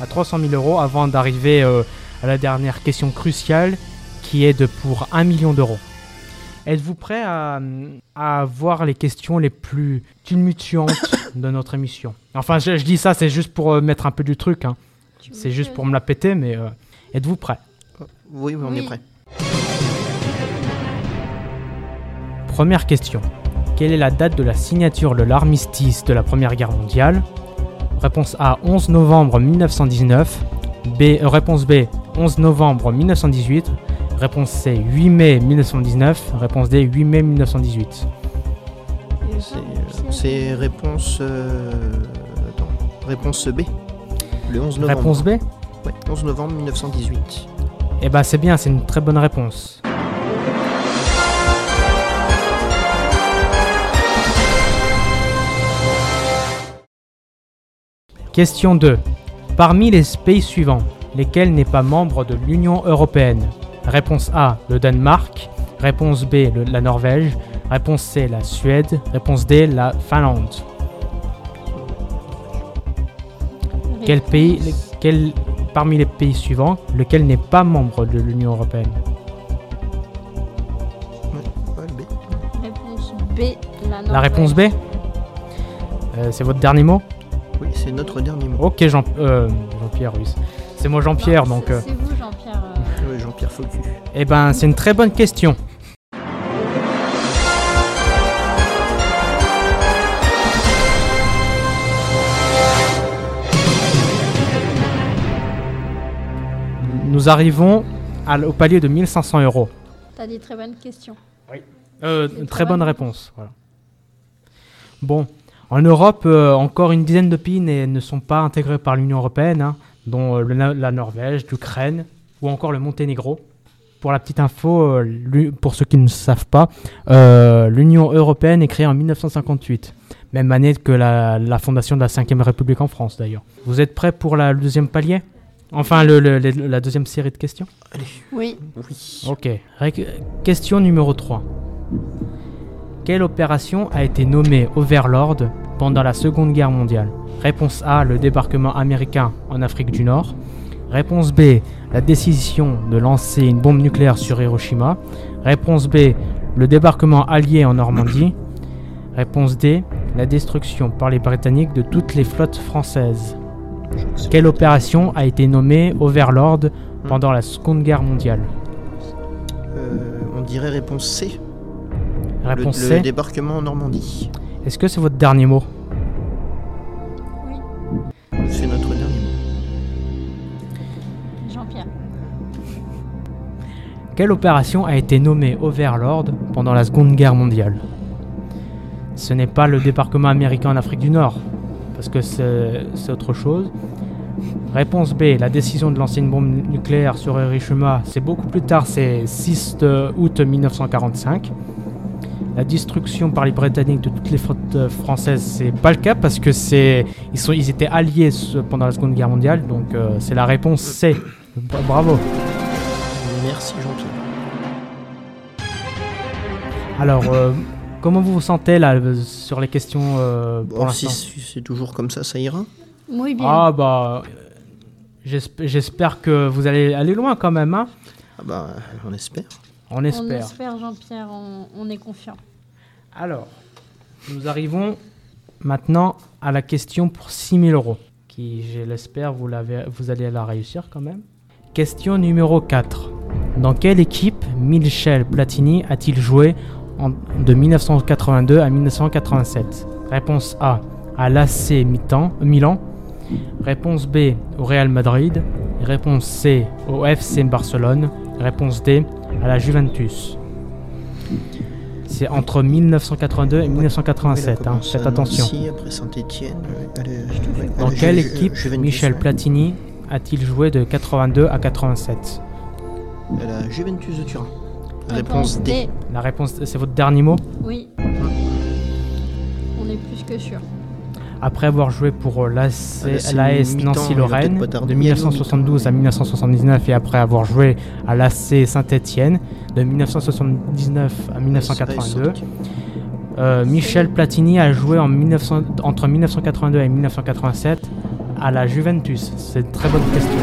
à 300 000 euros avant d'arriver euh, à la dernière question cruciale qui est de pour 1 million d'euros. Êtes-vous prêt à, à, voir les questions les plus tumultuantes de notre émission? Enfin, je, je, dis ça, c'est juste pour euh, mettre un peu du truc. Hein. C'est juste pour me la péter, mais euh, êtes-vous prêt? Oui, oui, on oui. est prêt. Première question. Quelle est la date de la signature de l'armistice de la Première Guerre mondiale? Réponse A, 11 novembre 1919. B, euh, réponse B, 11 novembre 1918. Réponse C, 8 mai 1919. Réponse D, 8 mai 1918. C'est réponse. Euh, réponse B. Le 11 novembre. Réponse B? Ouais, 11 novembre 1918. Eh ben c'est bien, c'est une très bonne réponse. Question 2. Parmi les pays suivants, lesquels n'est pas membre de l'Union européenne Réponse A, le Danemark. Réponse B, la Norvège. Réponse C, la Suède. Réponse D, la Finlande. Quel pays, quel, parmi les pays suivants, lequel n'est pas membre de l'Union européenne Réponse B, la Norvège. La réponse B euh, C'est votre dernier mot Oui, c'est notre dernier mot. Ok, Jean, euh, Jean-Pierre. C'est moi Jean-Pierre, donc... C'est vous Jean-Pierre. Oui, Jean-Pierre Faucu. Eh ben, c'est une très bonne question. Nous arrivons au palier de 1500 euros. T'as dit très bonne question. Oui. Euh, très, bonne, réponse. Bon, en Europe, euh, encore une dizaine de pays ne sont pas intégrés par l'Union européenne, hein, dont euh, la Norvège, l'Ukraine ou encore le Monténégro. Pour la petite info, pour ceux qui ne savent pas, l'Union européenne est créée en 1958, même année que la, la fondation de la 5 République en France d'ailleurs. Vous êtes prêts pour la deuxième palier? Enfin, le, la deuxième série de questions? Allez. Oui. Oui. Ok. question numéro 3. Quelle opération a été nommée Overlord pendant la Seconde Guerre mondiale Réponse A, le débarquement américain en Afrique du Nord. Réponse B, la décision de lancer une bombe nucléaire sur Hiroshima. Réponse B, le débarquement allié en Normandie. Réponse D, la destruction par les Britanniques de toutes les flottes françaises. Quelle opération a été nommée Overlord pendant la Seconde Guerre mondiale euh, On dirait réponse C. Réponse le, C. Le débarquement en Normandie. Est-ce que c'est votre dernier mot? Oui. C'est notre dernier mot. Jean-Pierre. Quelle opération a été nommée Overlord pendant la Seconde Guerre mondiale? Ce n'est pas le débarquement américain en Afrique du Nord parce que c'est autre chose. Réponse B, la décision de lancer une bombe nucléaire sur Hiroshima, c'est beaucoup plus tard, c'est 6 août 1945. La destruction par les Britanniques de toutes les flottes françaises, c'est pas le cas parce que c'est ils, sont, ils étaient alliés pendant la Seconde Guerre mondiale, donc euh, c'est la réponse C. Bravo. Merci Jean-Pierre. Alors, euh, Comment vous vous sentez là sur les questions euh, pour Si c'est toujours comme ça, ça ira Oui, bien. Ah bah, j'espère que vous allez aller loin quand même. Hein ah bah, on espère. On espère. On espère, Jean-Pierre, on, est confiant. Alors, nous arrivons maintenant à la question pour 6000 euros, qui, je l'espère, vous, vous allez la réussir quand même. Question numéro 4. Dans quelle équipe Michel Platini a-t-il joué de 1982 à 1987 Réponse A à l'AC Milan. Réponse B au Real Madrid. Réponse C au FC Barcelone. Réponse D à la Juventus. C'est entre 1982 et 1987, hein, faites attention. Dans quelle équipe Michel Platini a-t-il joué de 82 à 87 La Juventus de Turin. Réponse D. La réponse, c'est votre dernier mot? Oui. On est plus que sûr. Après avoir joué pour l'AS Nancy-Lorraine de 1972 à 1979 et après avoir joué à l'AC Saint-Étienne de 1979 à 1982, euh, Michel Platini a joué en 1900, entre 1982 et 1987 à la Juventus. C'est une très bonne question.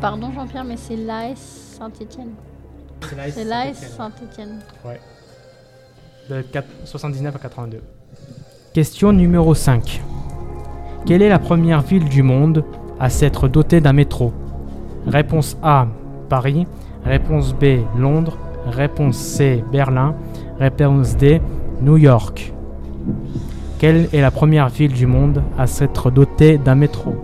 Pardon Jean-Pierre, mais c'est l'AS Saint-Etienne. C'est l'AS Saint-Etienne. Ouais. De 79 à 82. Question numéro 5. Quelle est la première ville du monde à s'être dotée d'un métro? Réponse A, Paris. Réponse B, Londres. Réponse C, Berlin. Réponse D, New York. Quelle est la première ville du monde à s'être dotée d'un métro?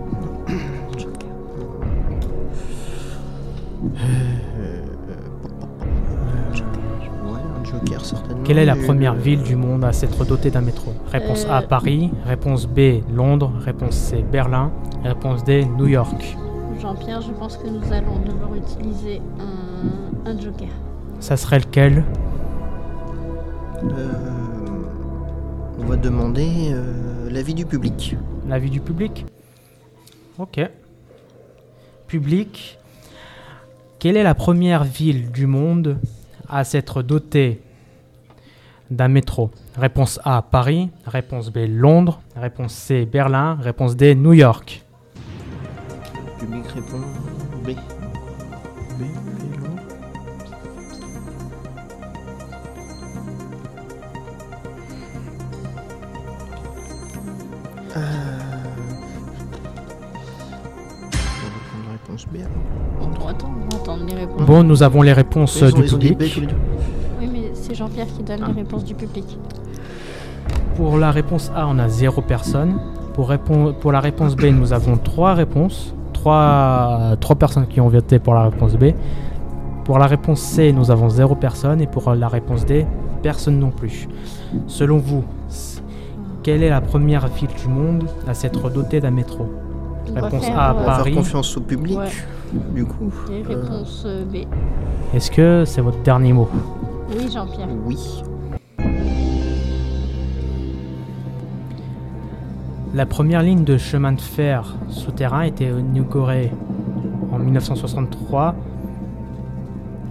Quelle est la première ville du monde à s'être dotée d'un métro? Réponse A, euh. Paris. Réponse B, Londres. Réponse C, Berlin. Réponse D, New York. Jean-Pierre, je pense que nous allons devoir utiliser un, joker. Ça serait lequel? Euh, On va demander euh, l'avis du public. L'avis du public? Ok. Public. Quelle est la première ville du monde à s'être dotée d'un métro Réponse A, Paris. Réponse B, Londres. Réponse C, Berlin. Réponse D, New York. public répond B. B, B, Londres. Euh... On va prendre la réponse B. On doit attendre, on va attendre les réponses. Bon, nous avons les réponses du public. C'est Jean-Pierre qui donne les ah. réponses du public. Pour la réponse A, on a zéro personne. Pour, pour la réponse B, nous avons trois réponses. Trois, trois personnes qui ont voté pour la réponse B. Pour la réponse C, nous avons zéro personne. Et pour la réponse D, personne non plus. Selon vous, quelle est la première ville du monde à s'être dotée d'un métro? Réponse A, euh, Paris. Faire confiance au public, du coup. Et réponse euh, B. Est-ce que c'est votre dernier mot? Oui, Jean-Pierre. Oui. La première ligne de chemin de fer souterrain été inaugurée en 1963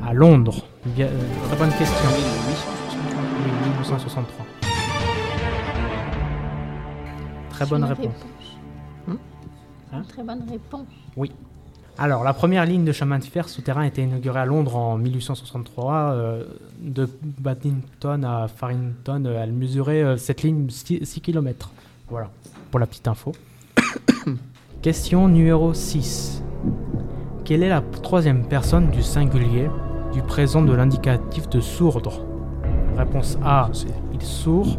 à Londres. Bien, euh, très bonne question. Oui, 1963. Très bonne réponse. Hum hein très bonne réponse. Oui. Alors, la première ligne de chemin de fer souterrain a été inaugurée à Londres en 1863. Euh, de Baddington à Farrington, elle mesurait euh, cette ligne 6, km. Voilà, pour la petite info. Question numéro 6. Quelle est la troisième personne du singulier du présent de l'indicatif de sourdre? Réponse A, il sourd.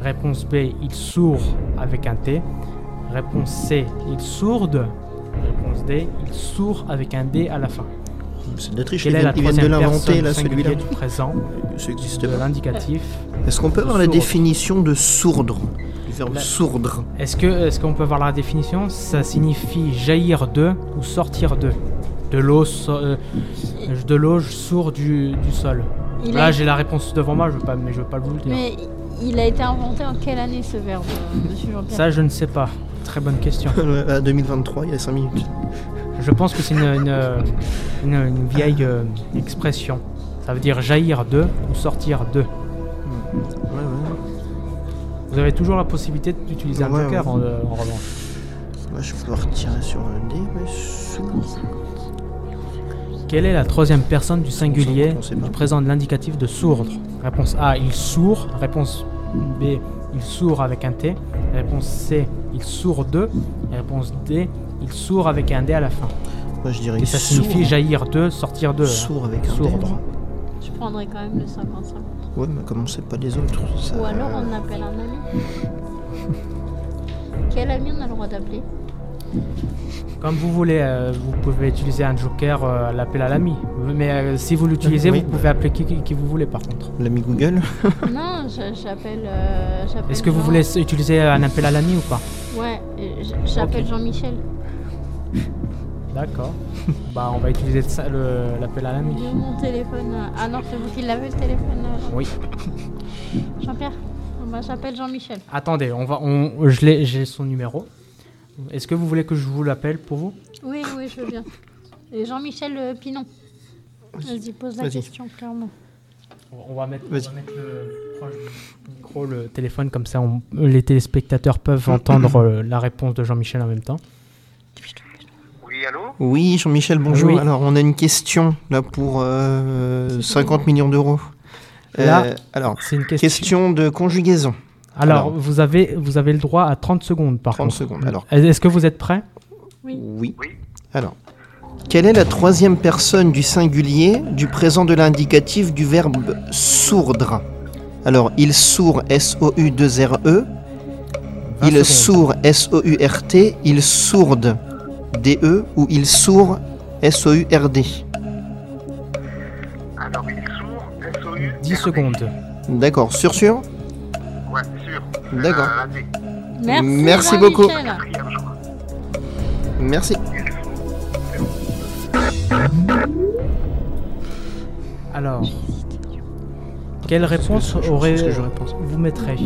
Réponse B, il sourd avec un T. Réponse C, il sourde Réponse D, il sourd avec un D à la fin. C'est de la triche, Quelle est la de l'inventer là, celui-là? du présent, ça existe de l'indicatif. Est-ce qu'on peut avoir la définition de sourdre? Du verbe sourdre. Est-ce que est-ce qu'on peut avoir la définition? Ça signifie jaillir de ou sortir de. De l'eau, euh, de l'eau, sourd du, du sol. là, j'ai la réponse devant moi, je veux pas, mais je veux pas vous le dire. Mais il a été inventé en quelle année ce verbe, euh, Monsieur Jean-Pierre? Ça, je ne sais pas. Très bonne question. à 2023, il y a 5 minutes. Je pense que c'est une, vieille euh, expression. Ça veut dire jaillir de ou sortir de. Ouais, ouais. Vous avez toujours la possibilité d'utiliser un joker en, euh, en, revanche. je peux retirer sur un dé, mais Quelle est la troisième personne du singulier qui présente l'indicatif de sourdre? Réponse A, il sourd. Réponse B, il sourd avec un T. Réponse C, il sourd de. Réponse D, il sourd avec un D à la fin. Moi je dirais Et ça signifie jaillir de, sortir de. Sourd avec un D. Je prendrais quand même le 50-50. Ouais, mais comment c'est pas les autres Ou alors on appelle un ami. Quel ami on a le droit d'appeler? Comme vous voulez, euh, vous pouvez utiliser un joker à euh, l'appel à l'ami. Mais euh, si vous l'utilisez, vous pouvez appeler qui, vous voulez par contre. L'ami Google Non, j'appelle. Est-ce que vous voulez utiliser un appel à l'ami ou pas? Ouais, j'appelle Jean-Michel. D'accord. bah, on va utiliser l'appel à l'ami. Mon téléphone. Ah non, c'est vous qui l'avez le téléphone Oui. Jean-Pierre bah, J'appelle Jean-Michel. Attendez, on va, on, j'ai son numéro. Est-ce que vous voulez que je vous l'appelle pour vous? Oui, oui, je veux bien. Et Jean-Michel euh, Pinon. Vas-y, pose la question clairement. On va mettre, le, proche du micro, le téléphone, comme ça les téléspectateurs peuvent entendre euh, la réponse de Jean-Michel en même temps. Oui, allô? Oui, Jean-Michel, bonjour. Alors, on a une question là pour 50 euh, millions d'euros. Là, alors, c'est une question de conjugaison. Alors, vous, avez, vous avez le droit à 30 secondes par 30 secondes, alors. Est-ce que vous êtes prêt oui. oui. Alors, Quelle est la troisième personne du singulier du présent de l'indicatif du verbe sourdre? Alors, il sourd S-O-U-2-R-E, il sourd S-O-U-R-T, il sourde D-E ou il sourd S-O-U-R-D Alors, il sourd S-O-U. 10 secondes. D'accord, sûr, sûr? Ouais, sûr. D'accord. Euh. Merci, Merci beaucoup. Merci. Alors, quelle réponse aurait Qu'est-ce que pensé vous mettrez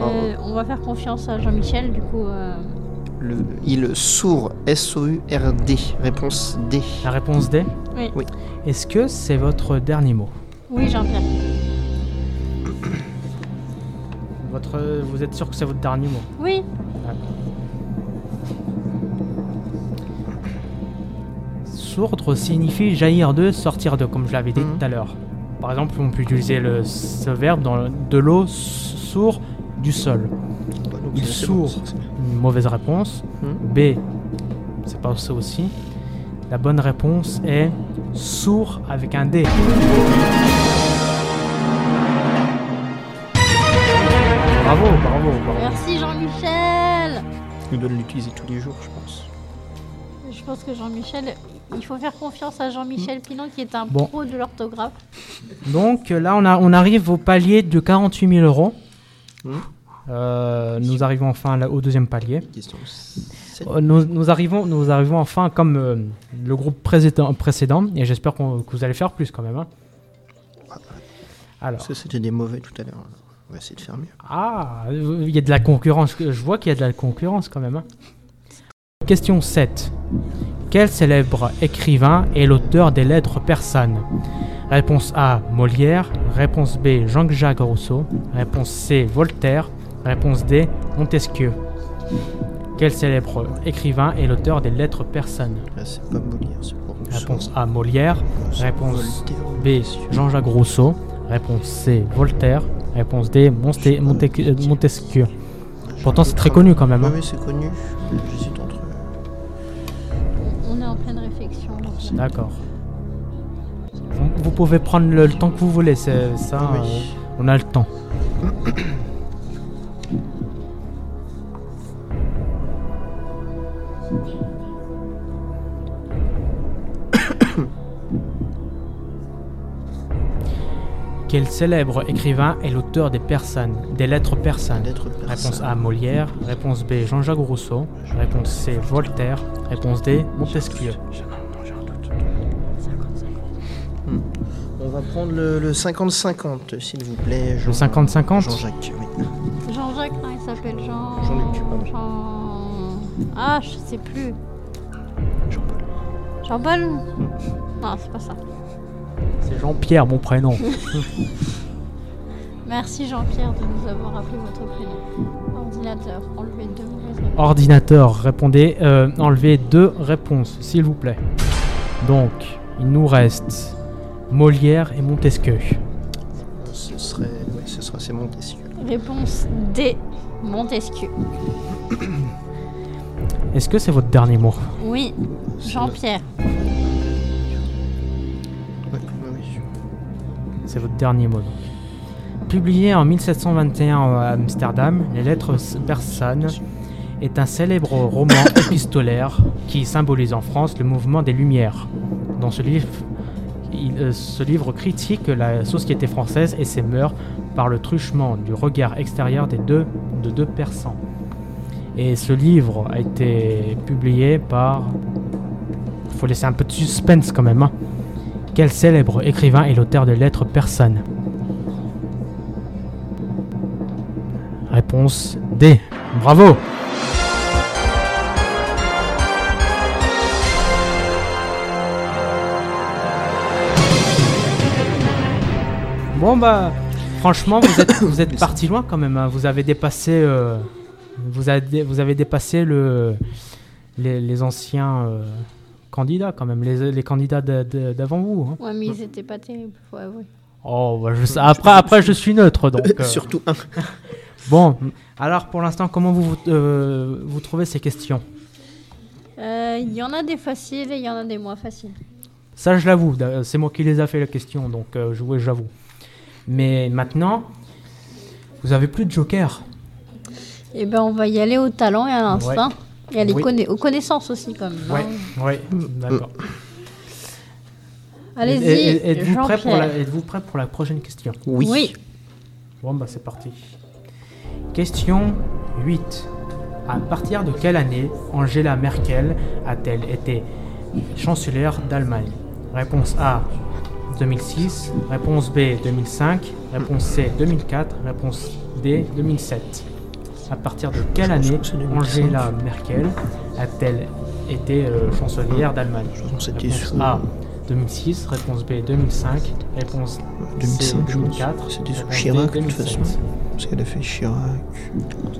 Euh, on va faire confiance à Jean-Michel, du coup. euh, Le, il sourd S-O-U-R-D. Réponse D. La réponse D Oui. Oui. Est-ce que c'est votre dernier mot? Oui, Jean-Pierre. votre, Vous êtes sûr que c'est votre dernier mot? Oui. Sourdre signifie jaillir de, sortir de, comme je l'avais dit Mhm. tout à l'heure. Par exemple, on peut utiliser le, ce verbe dans le- de l'eau sourd du sol. Bah, donc, Il sourd. bon, c'est- Une mauvaise réponse. Mhm. B, c'est pas ça aussi. La bonne réponse est sourd avec un D. Bravo, bravo, bravo. Merci, Jean-Michel. Il doit l'utiliser tous les jours, je pense. Je pense que Jean-Michel, il faut faire confiance à Jean-Michel Pinon, qui est un Bon. pro de l'orthographe. Donc euh, là, on, a, on arrive au palier de 48 000 euros. Mhm. Euh, nous arrivons enfin là, au deuxième palier. Question 7. Euh, Nous, nous arrivons, nous arrivons enfin comme euh, le groupe précédent, précédent et j'espère qu'on- que vous allez faire plus quand même. hein. Alors, Parce que c'était des mauvais tout à l'heure. On va essayer de faire mieux. ah, il y a de la concurrence. Je vois qu'il y a de la concurrence quand même. hein. Question 7. Quel célèbre écrivain est l'auteur des lettres persanes? Réponse A, Molière. Réponse B, Jean-Jacques Rousseau. Réponse C, Voltaire. Réponse D, Montesquieu. Quel célèbre écrivain est l'auteur des lettres persanes? Là, c'est pas Molière, c'est pour Rousseau. Réponse A, Molière. Réponse B. Jean-Jacques Rousseau. Réponse C, Voltaire. Réponse D, Monte- Monte- Montesquieu. Pourtant, c'est très connu quand même. Oui, hein. oui, c'est connu. En pleine réflexion. euh, D'accord. Vous, vous pouvez prendre le, le temps que vous voulez, c'est ça. Oui. euh, on a le temps. Quel célèbre écrivain est l'auteur des persanes, des lettres persanes Lettre Réponse. A, Molière. Réponse B, Jean-Jacques Rousseau. Réponse C, Voltaire. Réponse D, Montesquieu. On va prendre le le 50-50, s'il vous plaît. Le 50-50 Jean-Jacques, oui. Jean-Jacques, non, il s'appelle Jean. Jean-Luc, pardon. Jean. Ah, je sais plus. Jean-Paul. Jean-Paul? Non, c'est pas ça. C'est Jean-Pierre, mon prénom. Merci Jean-Pierre de nous avoir appelé votre prénom. Ordinateur, enlevez deux mauvaises réponses. Ordinateur, répondez. Euh, enlevez deux réponses, s'il vous plaît. Donc, il nous reste Molière et Montesquieu. Ce serait. Oui, ce sera c'est Montesquieu. Réponse D. Montesquieu. Est-ce que c'est votre dernier mot? Oui, Jean-Pierre. C'est votre dernier mot. Publié en 1721 à Amsterdam, Les Lettres persanes est un célèbre roman épistolaire qui symbolise en France le mouvement des Lumières. Dans ce livre, il- euh, ce livre critique la société française et ses mœurs par le truchement du regard extérieur des deux, de deux persans. Et ce livre a été publié par... Il faut laisser un peu de suspense quand même. hein. Quel célèbre écrivain est l'auteur de lettres persanes? Réponse D. Bravo Bon bah, franchement, vous êtes, vous êtes parti loin quand même. hein. Vous avez dépassé, euh, vous, avez, vous avez dépassé le, les, les anciens euh, candidats quand même, les, les candidats d'avant vous. hein. Ouais, mais ils étaient pas terribles, faut avouer. Oh, bah, je après, après, je suis neutre donc. euh, Surtout un. Bon, alors pour l'instant, comment vous, vous, euh, vous trouvez ces questions? Euh, Il y en a des faciles et il y en a des moins faciles. Ça, je l'avoue. C'est moi qui les a fait la question, donc euh, j'avoue. Mais maintenant, vous avez plus de joker. Eh ben, on va y aller au talent et à l'instinct. Et à les aux connaissances aussi, quand même. Oui, d'accord. Allez-y. Êtes-vous prêt, pour la, êtes prêt pour la prochaine question Oui. oui. Bon, bah, c'est parti. Question 8. À partir de quelle année Angela Merkel a-t-elle été chancelière d'Allemagne? Réponse A 2006, réponse B 2005, réponse C 2004, réponse D 2007. À partir de quelle année Angela Merkel a-t-elle été euh, chancelière d'Allemagne Réponse A 2006, réponse B 2005, réponse C 2004, c'était sous Chirac de toute façon. Parce qu'elle a fait Chirac,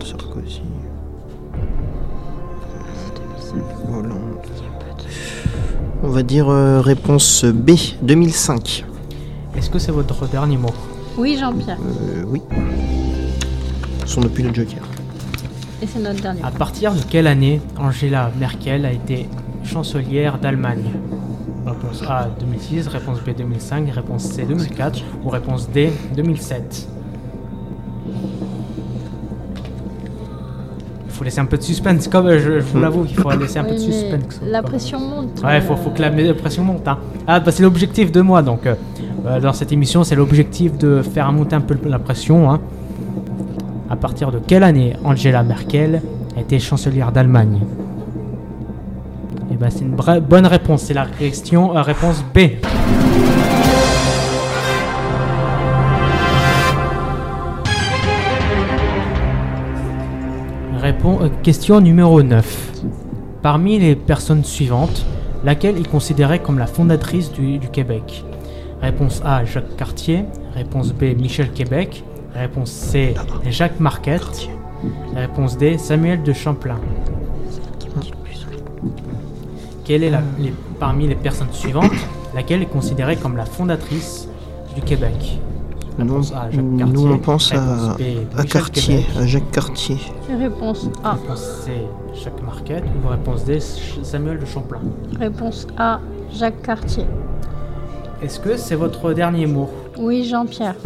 Sarkozy. On va dire euh, réponse B, 2005. Est-ce que c'est votre dernier mot? Oui, Jean-Pierre. Euh, oui. Son depuis le Joker. Et c'est notre dernier. À partir de quelle année Angela Merkel a été chancelière d'Allemagne Réponse A 2006, réponse B 2005, réponse C 2004 ou réponse D 2007 faut laisser un peu de suspense, comme je, vous l'avoue, il faut laisser un peu de suspense. La pression monte. Ouais, il faut, faut, que la pression monte. Hein. Ah, bah, c'est l'objectif de moi, donc euh, euh, dans cette émission, c'est l'objectif de faire monter un peu la pression. Hein. À partir de quelle année Angela Merkel été chancelière d'Allemagne eh ben, c'est une bonne réponse, c'est la question, euh, réponse B. Euh, question numéro 9. Parmi les personnes suivantes, laquelle est considérée comme la fondatrice du, Québec? Réponse A, Jacques Cartier. Réponse B, Michel Québec. Réponse C, Jacques Marquette. Réponse D, Samuel de Champlain. Quelle est la, parmi les personnes suivantes, laquelle est considérée comme la fondatrice du Québec? Nous, on pense à, Cartier, à Jacques Cartier. Réponse A? Réponse C, Jacques Marquette. Ou réponse D, Samuel de Champlain. Réponse A, Jacques Cartier. Est-ce que c'est votre dernier mot? Oui, Jean-Pierre.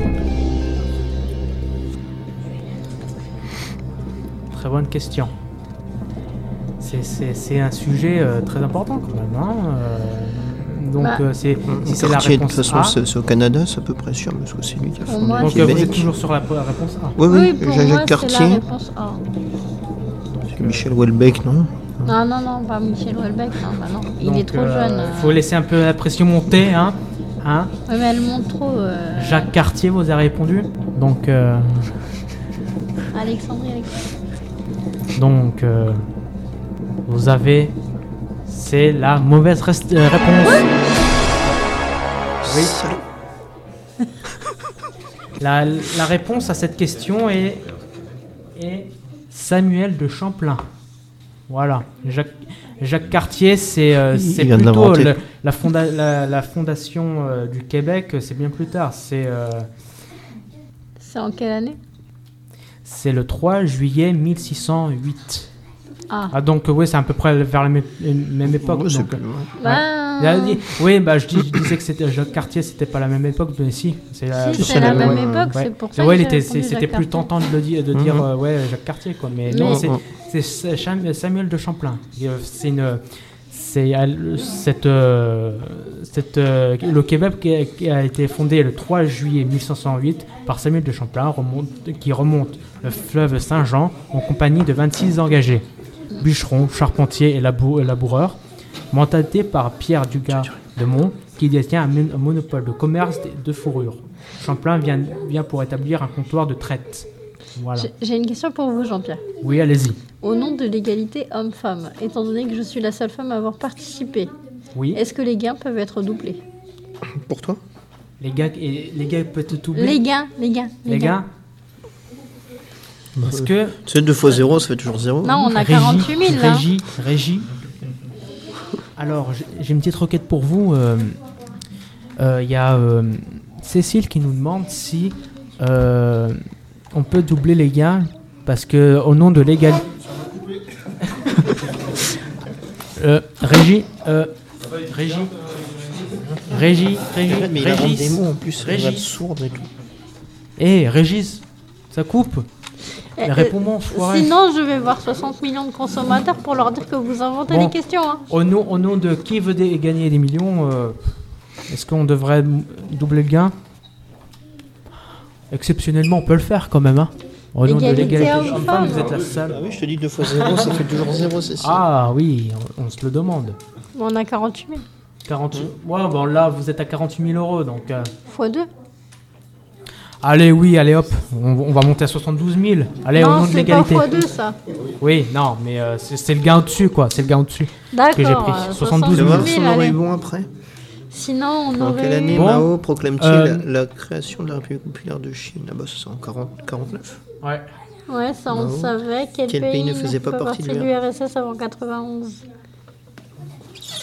Très bonne question. C'est un sujet euh, très important quand même. Hein euh, donc bah, euh, c'est si la réponse De toute façon, c'est au Canada, c'est à peu près sûr, parce que c'est lui qui a fondé Donc vous êtes toujours sur la, réponse A Oui, oui, oui Jacques Cartier. Michel Houellebecq, non non, non, non, pas Michel Houellebecq, non, bah non. il est trop euh, jeune. Il faut laisser un peu la pression monter, hein. hein oui, mais elle monte trop. Euh... Jacques Cartier vous a répondu, donc. Euh... Alexandrie, Donc, euh, vous avez c'est la mauvaise euh, réponse. Oui. La, réponse à cette question est, Samuel de Champlain. Voilà. Jacques, Cartier, c'est euh, plutôt la, la, fondation euh, du Québec, c'est bien plus tard. C'est C'est en quelle année? C'est le 3 juillet 1608. Ah. ah. donc oui, c'est à peu près vers la même, époque. bah... oui, bah je, disais que c'était Jacques Cartier, c'était pas la même époque, mais si, c'est la, si, la, même époque, c'est pour ça. Ouais, c'était plus tentant de le dire, de dire mhm. euh, ouais Jacques Cartier quoi, mais, non, c'est Samuel de Champlain. Euh, c'est une c'est cette, euh, cette, le Québec qui a, été fondé le 3 juillet 1508 par Samuel de Champlain, remonte, qui remonte le fleuve Saint-Jean en compagnie de 26 engagés bûcheron, charpentier et laboureur, mentalité par Pierre Dugas de Mont, qui détient un, monopole de commerce de fourrure. Champlain vient, vient pour établir un comptoir de traite. Voilà. J'ai une question pour vous, Jean-Pierre. Oui, allez-y. Au nom de l'égalité homme-femme, étant donné que je suis la seule femme à avoir participé, oui. est-ce que les gains peuvent être doublés Pour toi Les gains, les gains peuvent être doublés Les gains, les gains. Les, gains parce que. C'est 2 fois 0, ça fait toujours 0. Non, on a 48 000 là. Régie, Régie. Alors, j'ai une petite requête pour vous. Il euh, euh, y a euh, Cécile qui nous demande si on peut doubler les gains parce que au nom de l'égalité. Euh, Régie, euh, Régie, Régie, Régie, mais il invente des Régis. mots en plus, Régis. sourde et tout. Eh, Régis, ça coupe. Eh, Réponds-moi, euh, foiré. Sinon, je vais voir 60 millions de consommateurs pour leur dire que vous inventez Bon. des questions. hein. Au nom, au nom de qui veut dé- gagner des millions, euh, est-ce qu'on devrait m- doubler le gain? Exceptionnellement, on peut le faire quand même. Hein. Au nom de Égalité l'égalité homme-femme. vous êtes la seule. Ah oui, je te dis 2 fois 0, ça fait toujours 0, c'est ça. Ah oui, on, on se le demande. On a 48 000. 48. Ouais, bon là, vous êtes à 48 000 euros, donc. euh, Fois 2. Allez, oui, allez hop, on, on va monter à 72 000. Allez, au non, nom de c'est pas l'égalité. fois 2 ça. Oui, non, mais euh, c'est le gain au-dessus, quoi. C'est le gain au-dessus. D'accord. j'ai pris. euh, 72 Tu 000. vas voir si 000, on aurait bon après. Sinon, on En aurait. quelle année Bon. Mao proclame-t-il Euh, la création de la République populaire de Chine? Ah bah ça c'est en 40, 49. Ouais. Ouais, ça on Mao. savait. Quel, Quel pays ne faisait pas partie de l'URSS avant 91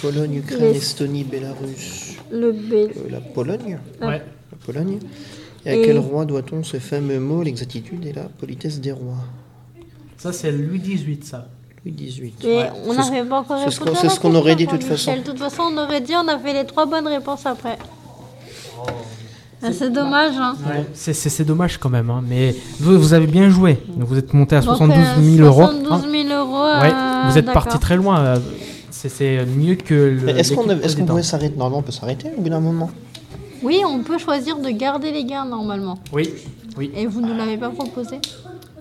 Pologne, Ukraine, Les- Estonie, Bélarus. Le B. Euh, la Pologne Ah. Ouais. La Pologne. Et à Et- quel roi doit-on ce fameux mot, l'exactitude et la politesse des rois Ça, c'est Louis XVIII, ça. XVIII. Et Ouais. on n'avait pas encore c'est ce répondu qu'on- c'est ce qu'on aurait dit de toute Jean-Michel. façon. De toute façon, on aurait dit, on a fait les trois bonnes réponses après. Ah, c'est dommage, hein. Ouais, c'est- dommage quand même, hein, mais vous, vous avez bien joué. Vous êtes monté à Donc, 72 euh, 000 euros. 72 000 euros. Ouais, euh, vous êtes parti très loin. euh, C'est mieux que le. Mais Est-ce qu'on pourrait s'arrêter? Normalement, on peut s'arrêter au bout d'un moment. Oui, on peut choisir de garder les gains normalement. Oui. Oui. Et vous ne l'avez pas proposé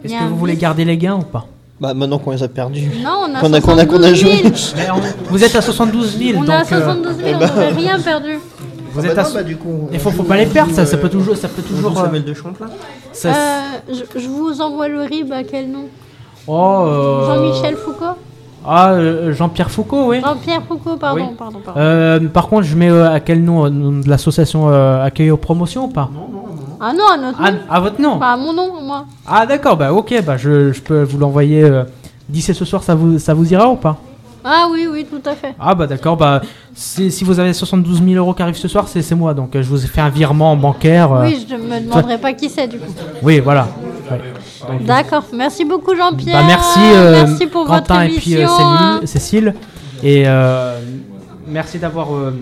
Est-ce que vous voulez garder les gains ou pas? Bah maintenant qu'on les a perdus. Non, on a Qu'on a- qu'on a- 72 qu'on a 000. joué. Mais on- Vous êtes à 72 000, On donc a euh, 72 000, on bah. n'aurait rien perdu. vous êtes à. bah, du coup. Il faut, faut pas les perdre, ça, ça peut toujours, ça peut toujours. euh, de Champlain. ça- Euh, je, je vous envoie le RIB à quel nom? Oh. euh, Jean-Michel Foucault? Ah, euh, Jean-Pierre Foucault, oui. Jean-Pierre Foucault, pardon, Oui. pardon, pardon. Euh, par contre, je mets euh, à quel nom euh, de l'association euh, Accueil aux promotions ou pas? Ah non, à notre ah, nom. à votre nom Pas à mon nom, moi. Ah d'accord, bah ok, bah je, je peux vous l'envoyer euh, d'ici ce soir, ça vous, ça vous ira ou pas? Ah oui, oui, tout à fait. Ah bah d'accord, bah si, si vous avez 72 000 euros qui arrivent ce soir, c'est c'est moi, donc euh, je vous ai fait un virement bancaire. euh, Oui, je me demanderai pas qui c'est du coup. oui, voilà. Ouais. Donc, D'accord, merci beaucoup Jean-Pierre. bah merci, euh, merci pour Quentin votre et puis euh, émission. Céline- Cécile, et euh, merci d'avoir... euh,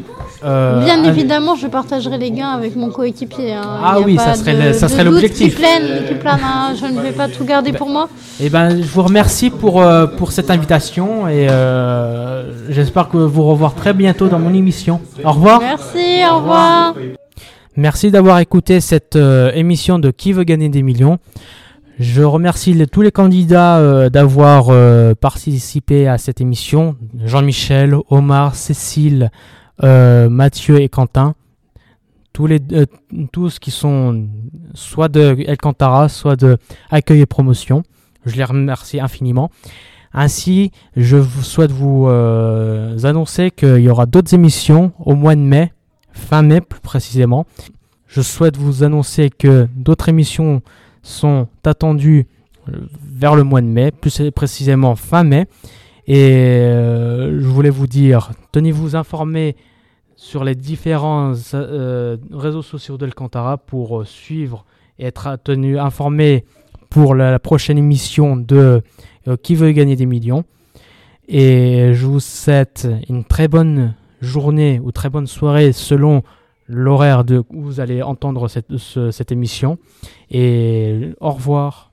euh, Bien évidemment, je partagerai les gains avec mon coéquipier. hein. Ah oui, ça serait de- le- ça serait l'objectif. Hein. Je ne vais pas tout garder pour moi. Eh ben, je vous remercie pour, euh, pour cette invitation et euh, j'espère que vous revoir très bientôt dans mon émission. Au revoir. Merci, au revoir. Merci d'avoir écouté cette émission de Qui veut gagner des millions. Je remercie tous les candidats euh, d'avoir euh, participé à cette émission. Jean-Michel, Omar, Cécile, euh, Mathieu et Quentin. Tous, les, tous qui sont soit de El Cantara, soit de Accueil et Promotion. Je les remercie infiniment. Ainsi, je souhaite vous annoncer qu'il y aura d'autres émissions au mois de mai, fin mai plus précisément. Je souhaite vous annoncer que d'autres émissions sont attendues euh, vers le mois de mai, plus précisément fin mai. Et euh, je voulais vous dire, tenez-vous informés sur les différents euh, réseaux sociaux d'Alcantara pour suivre et être tenu informé pour la, prochaine émission de Qui veut gagner des millions. Et je vous souhaite une très bonne journée ou très bonne soirée selon l'horaire de où vous allez entendre cette, ce- cette émission. Et au revoir.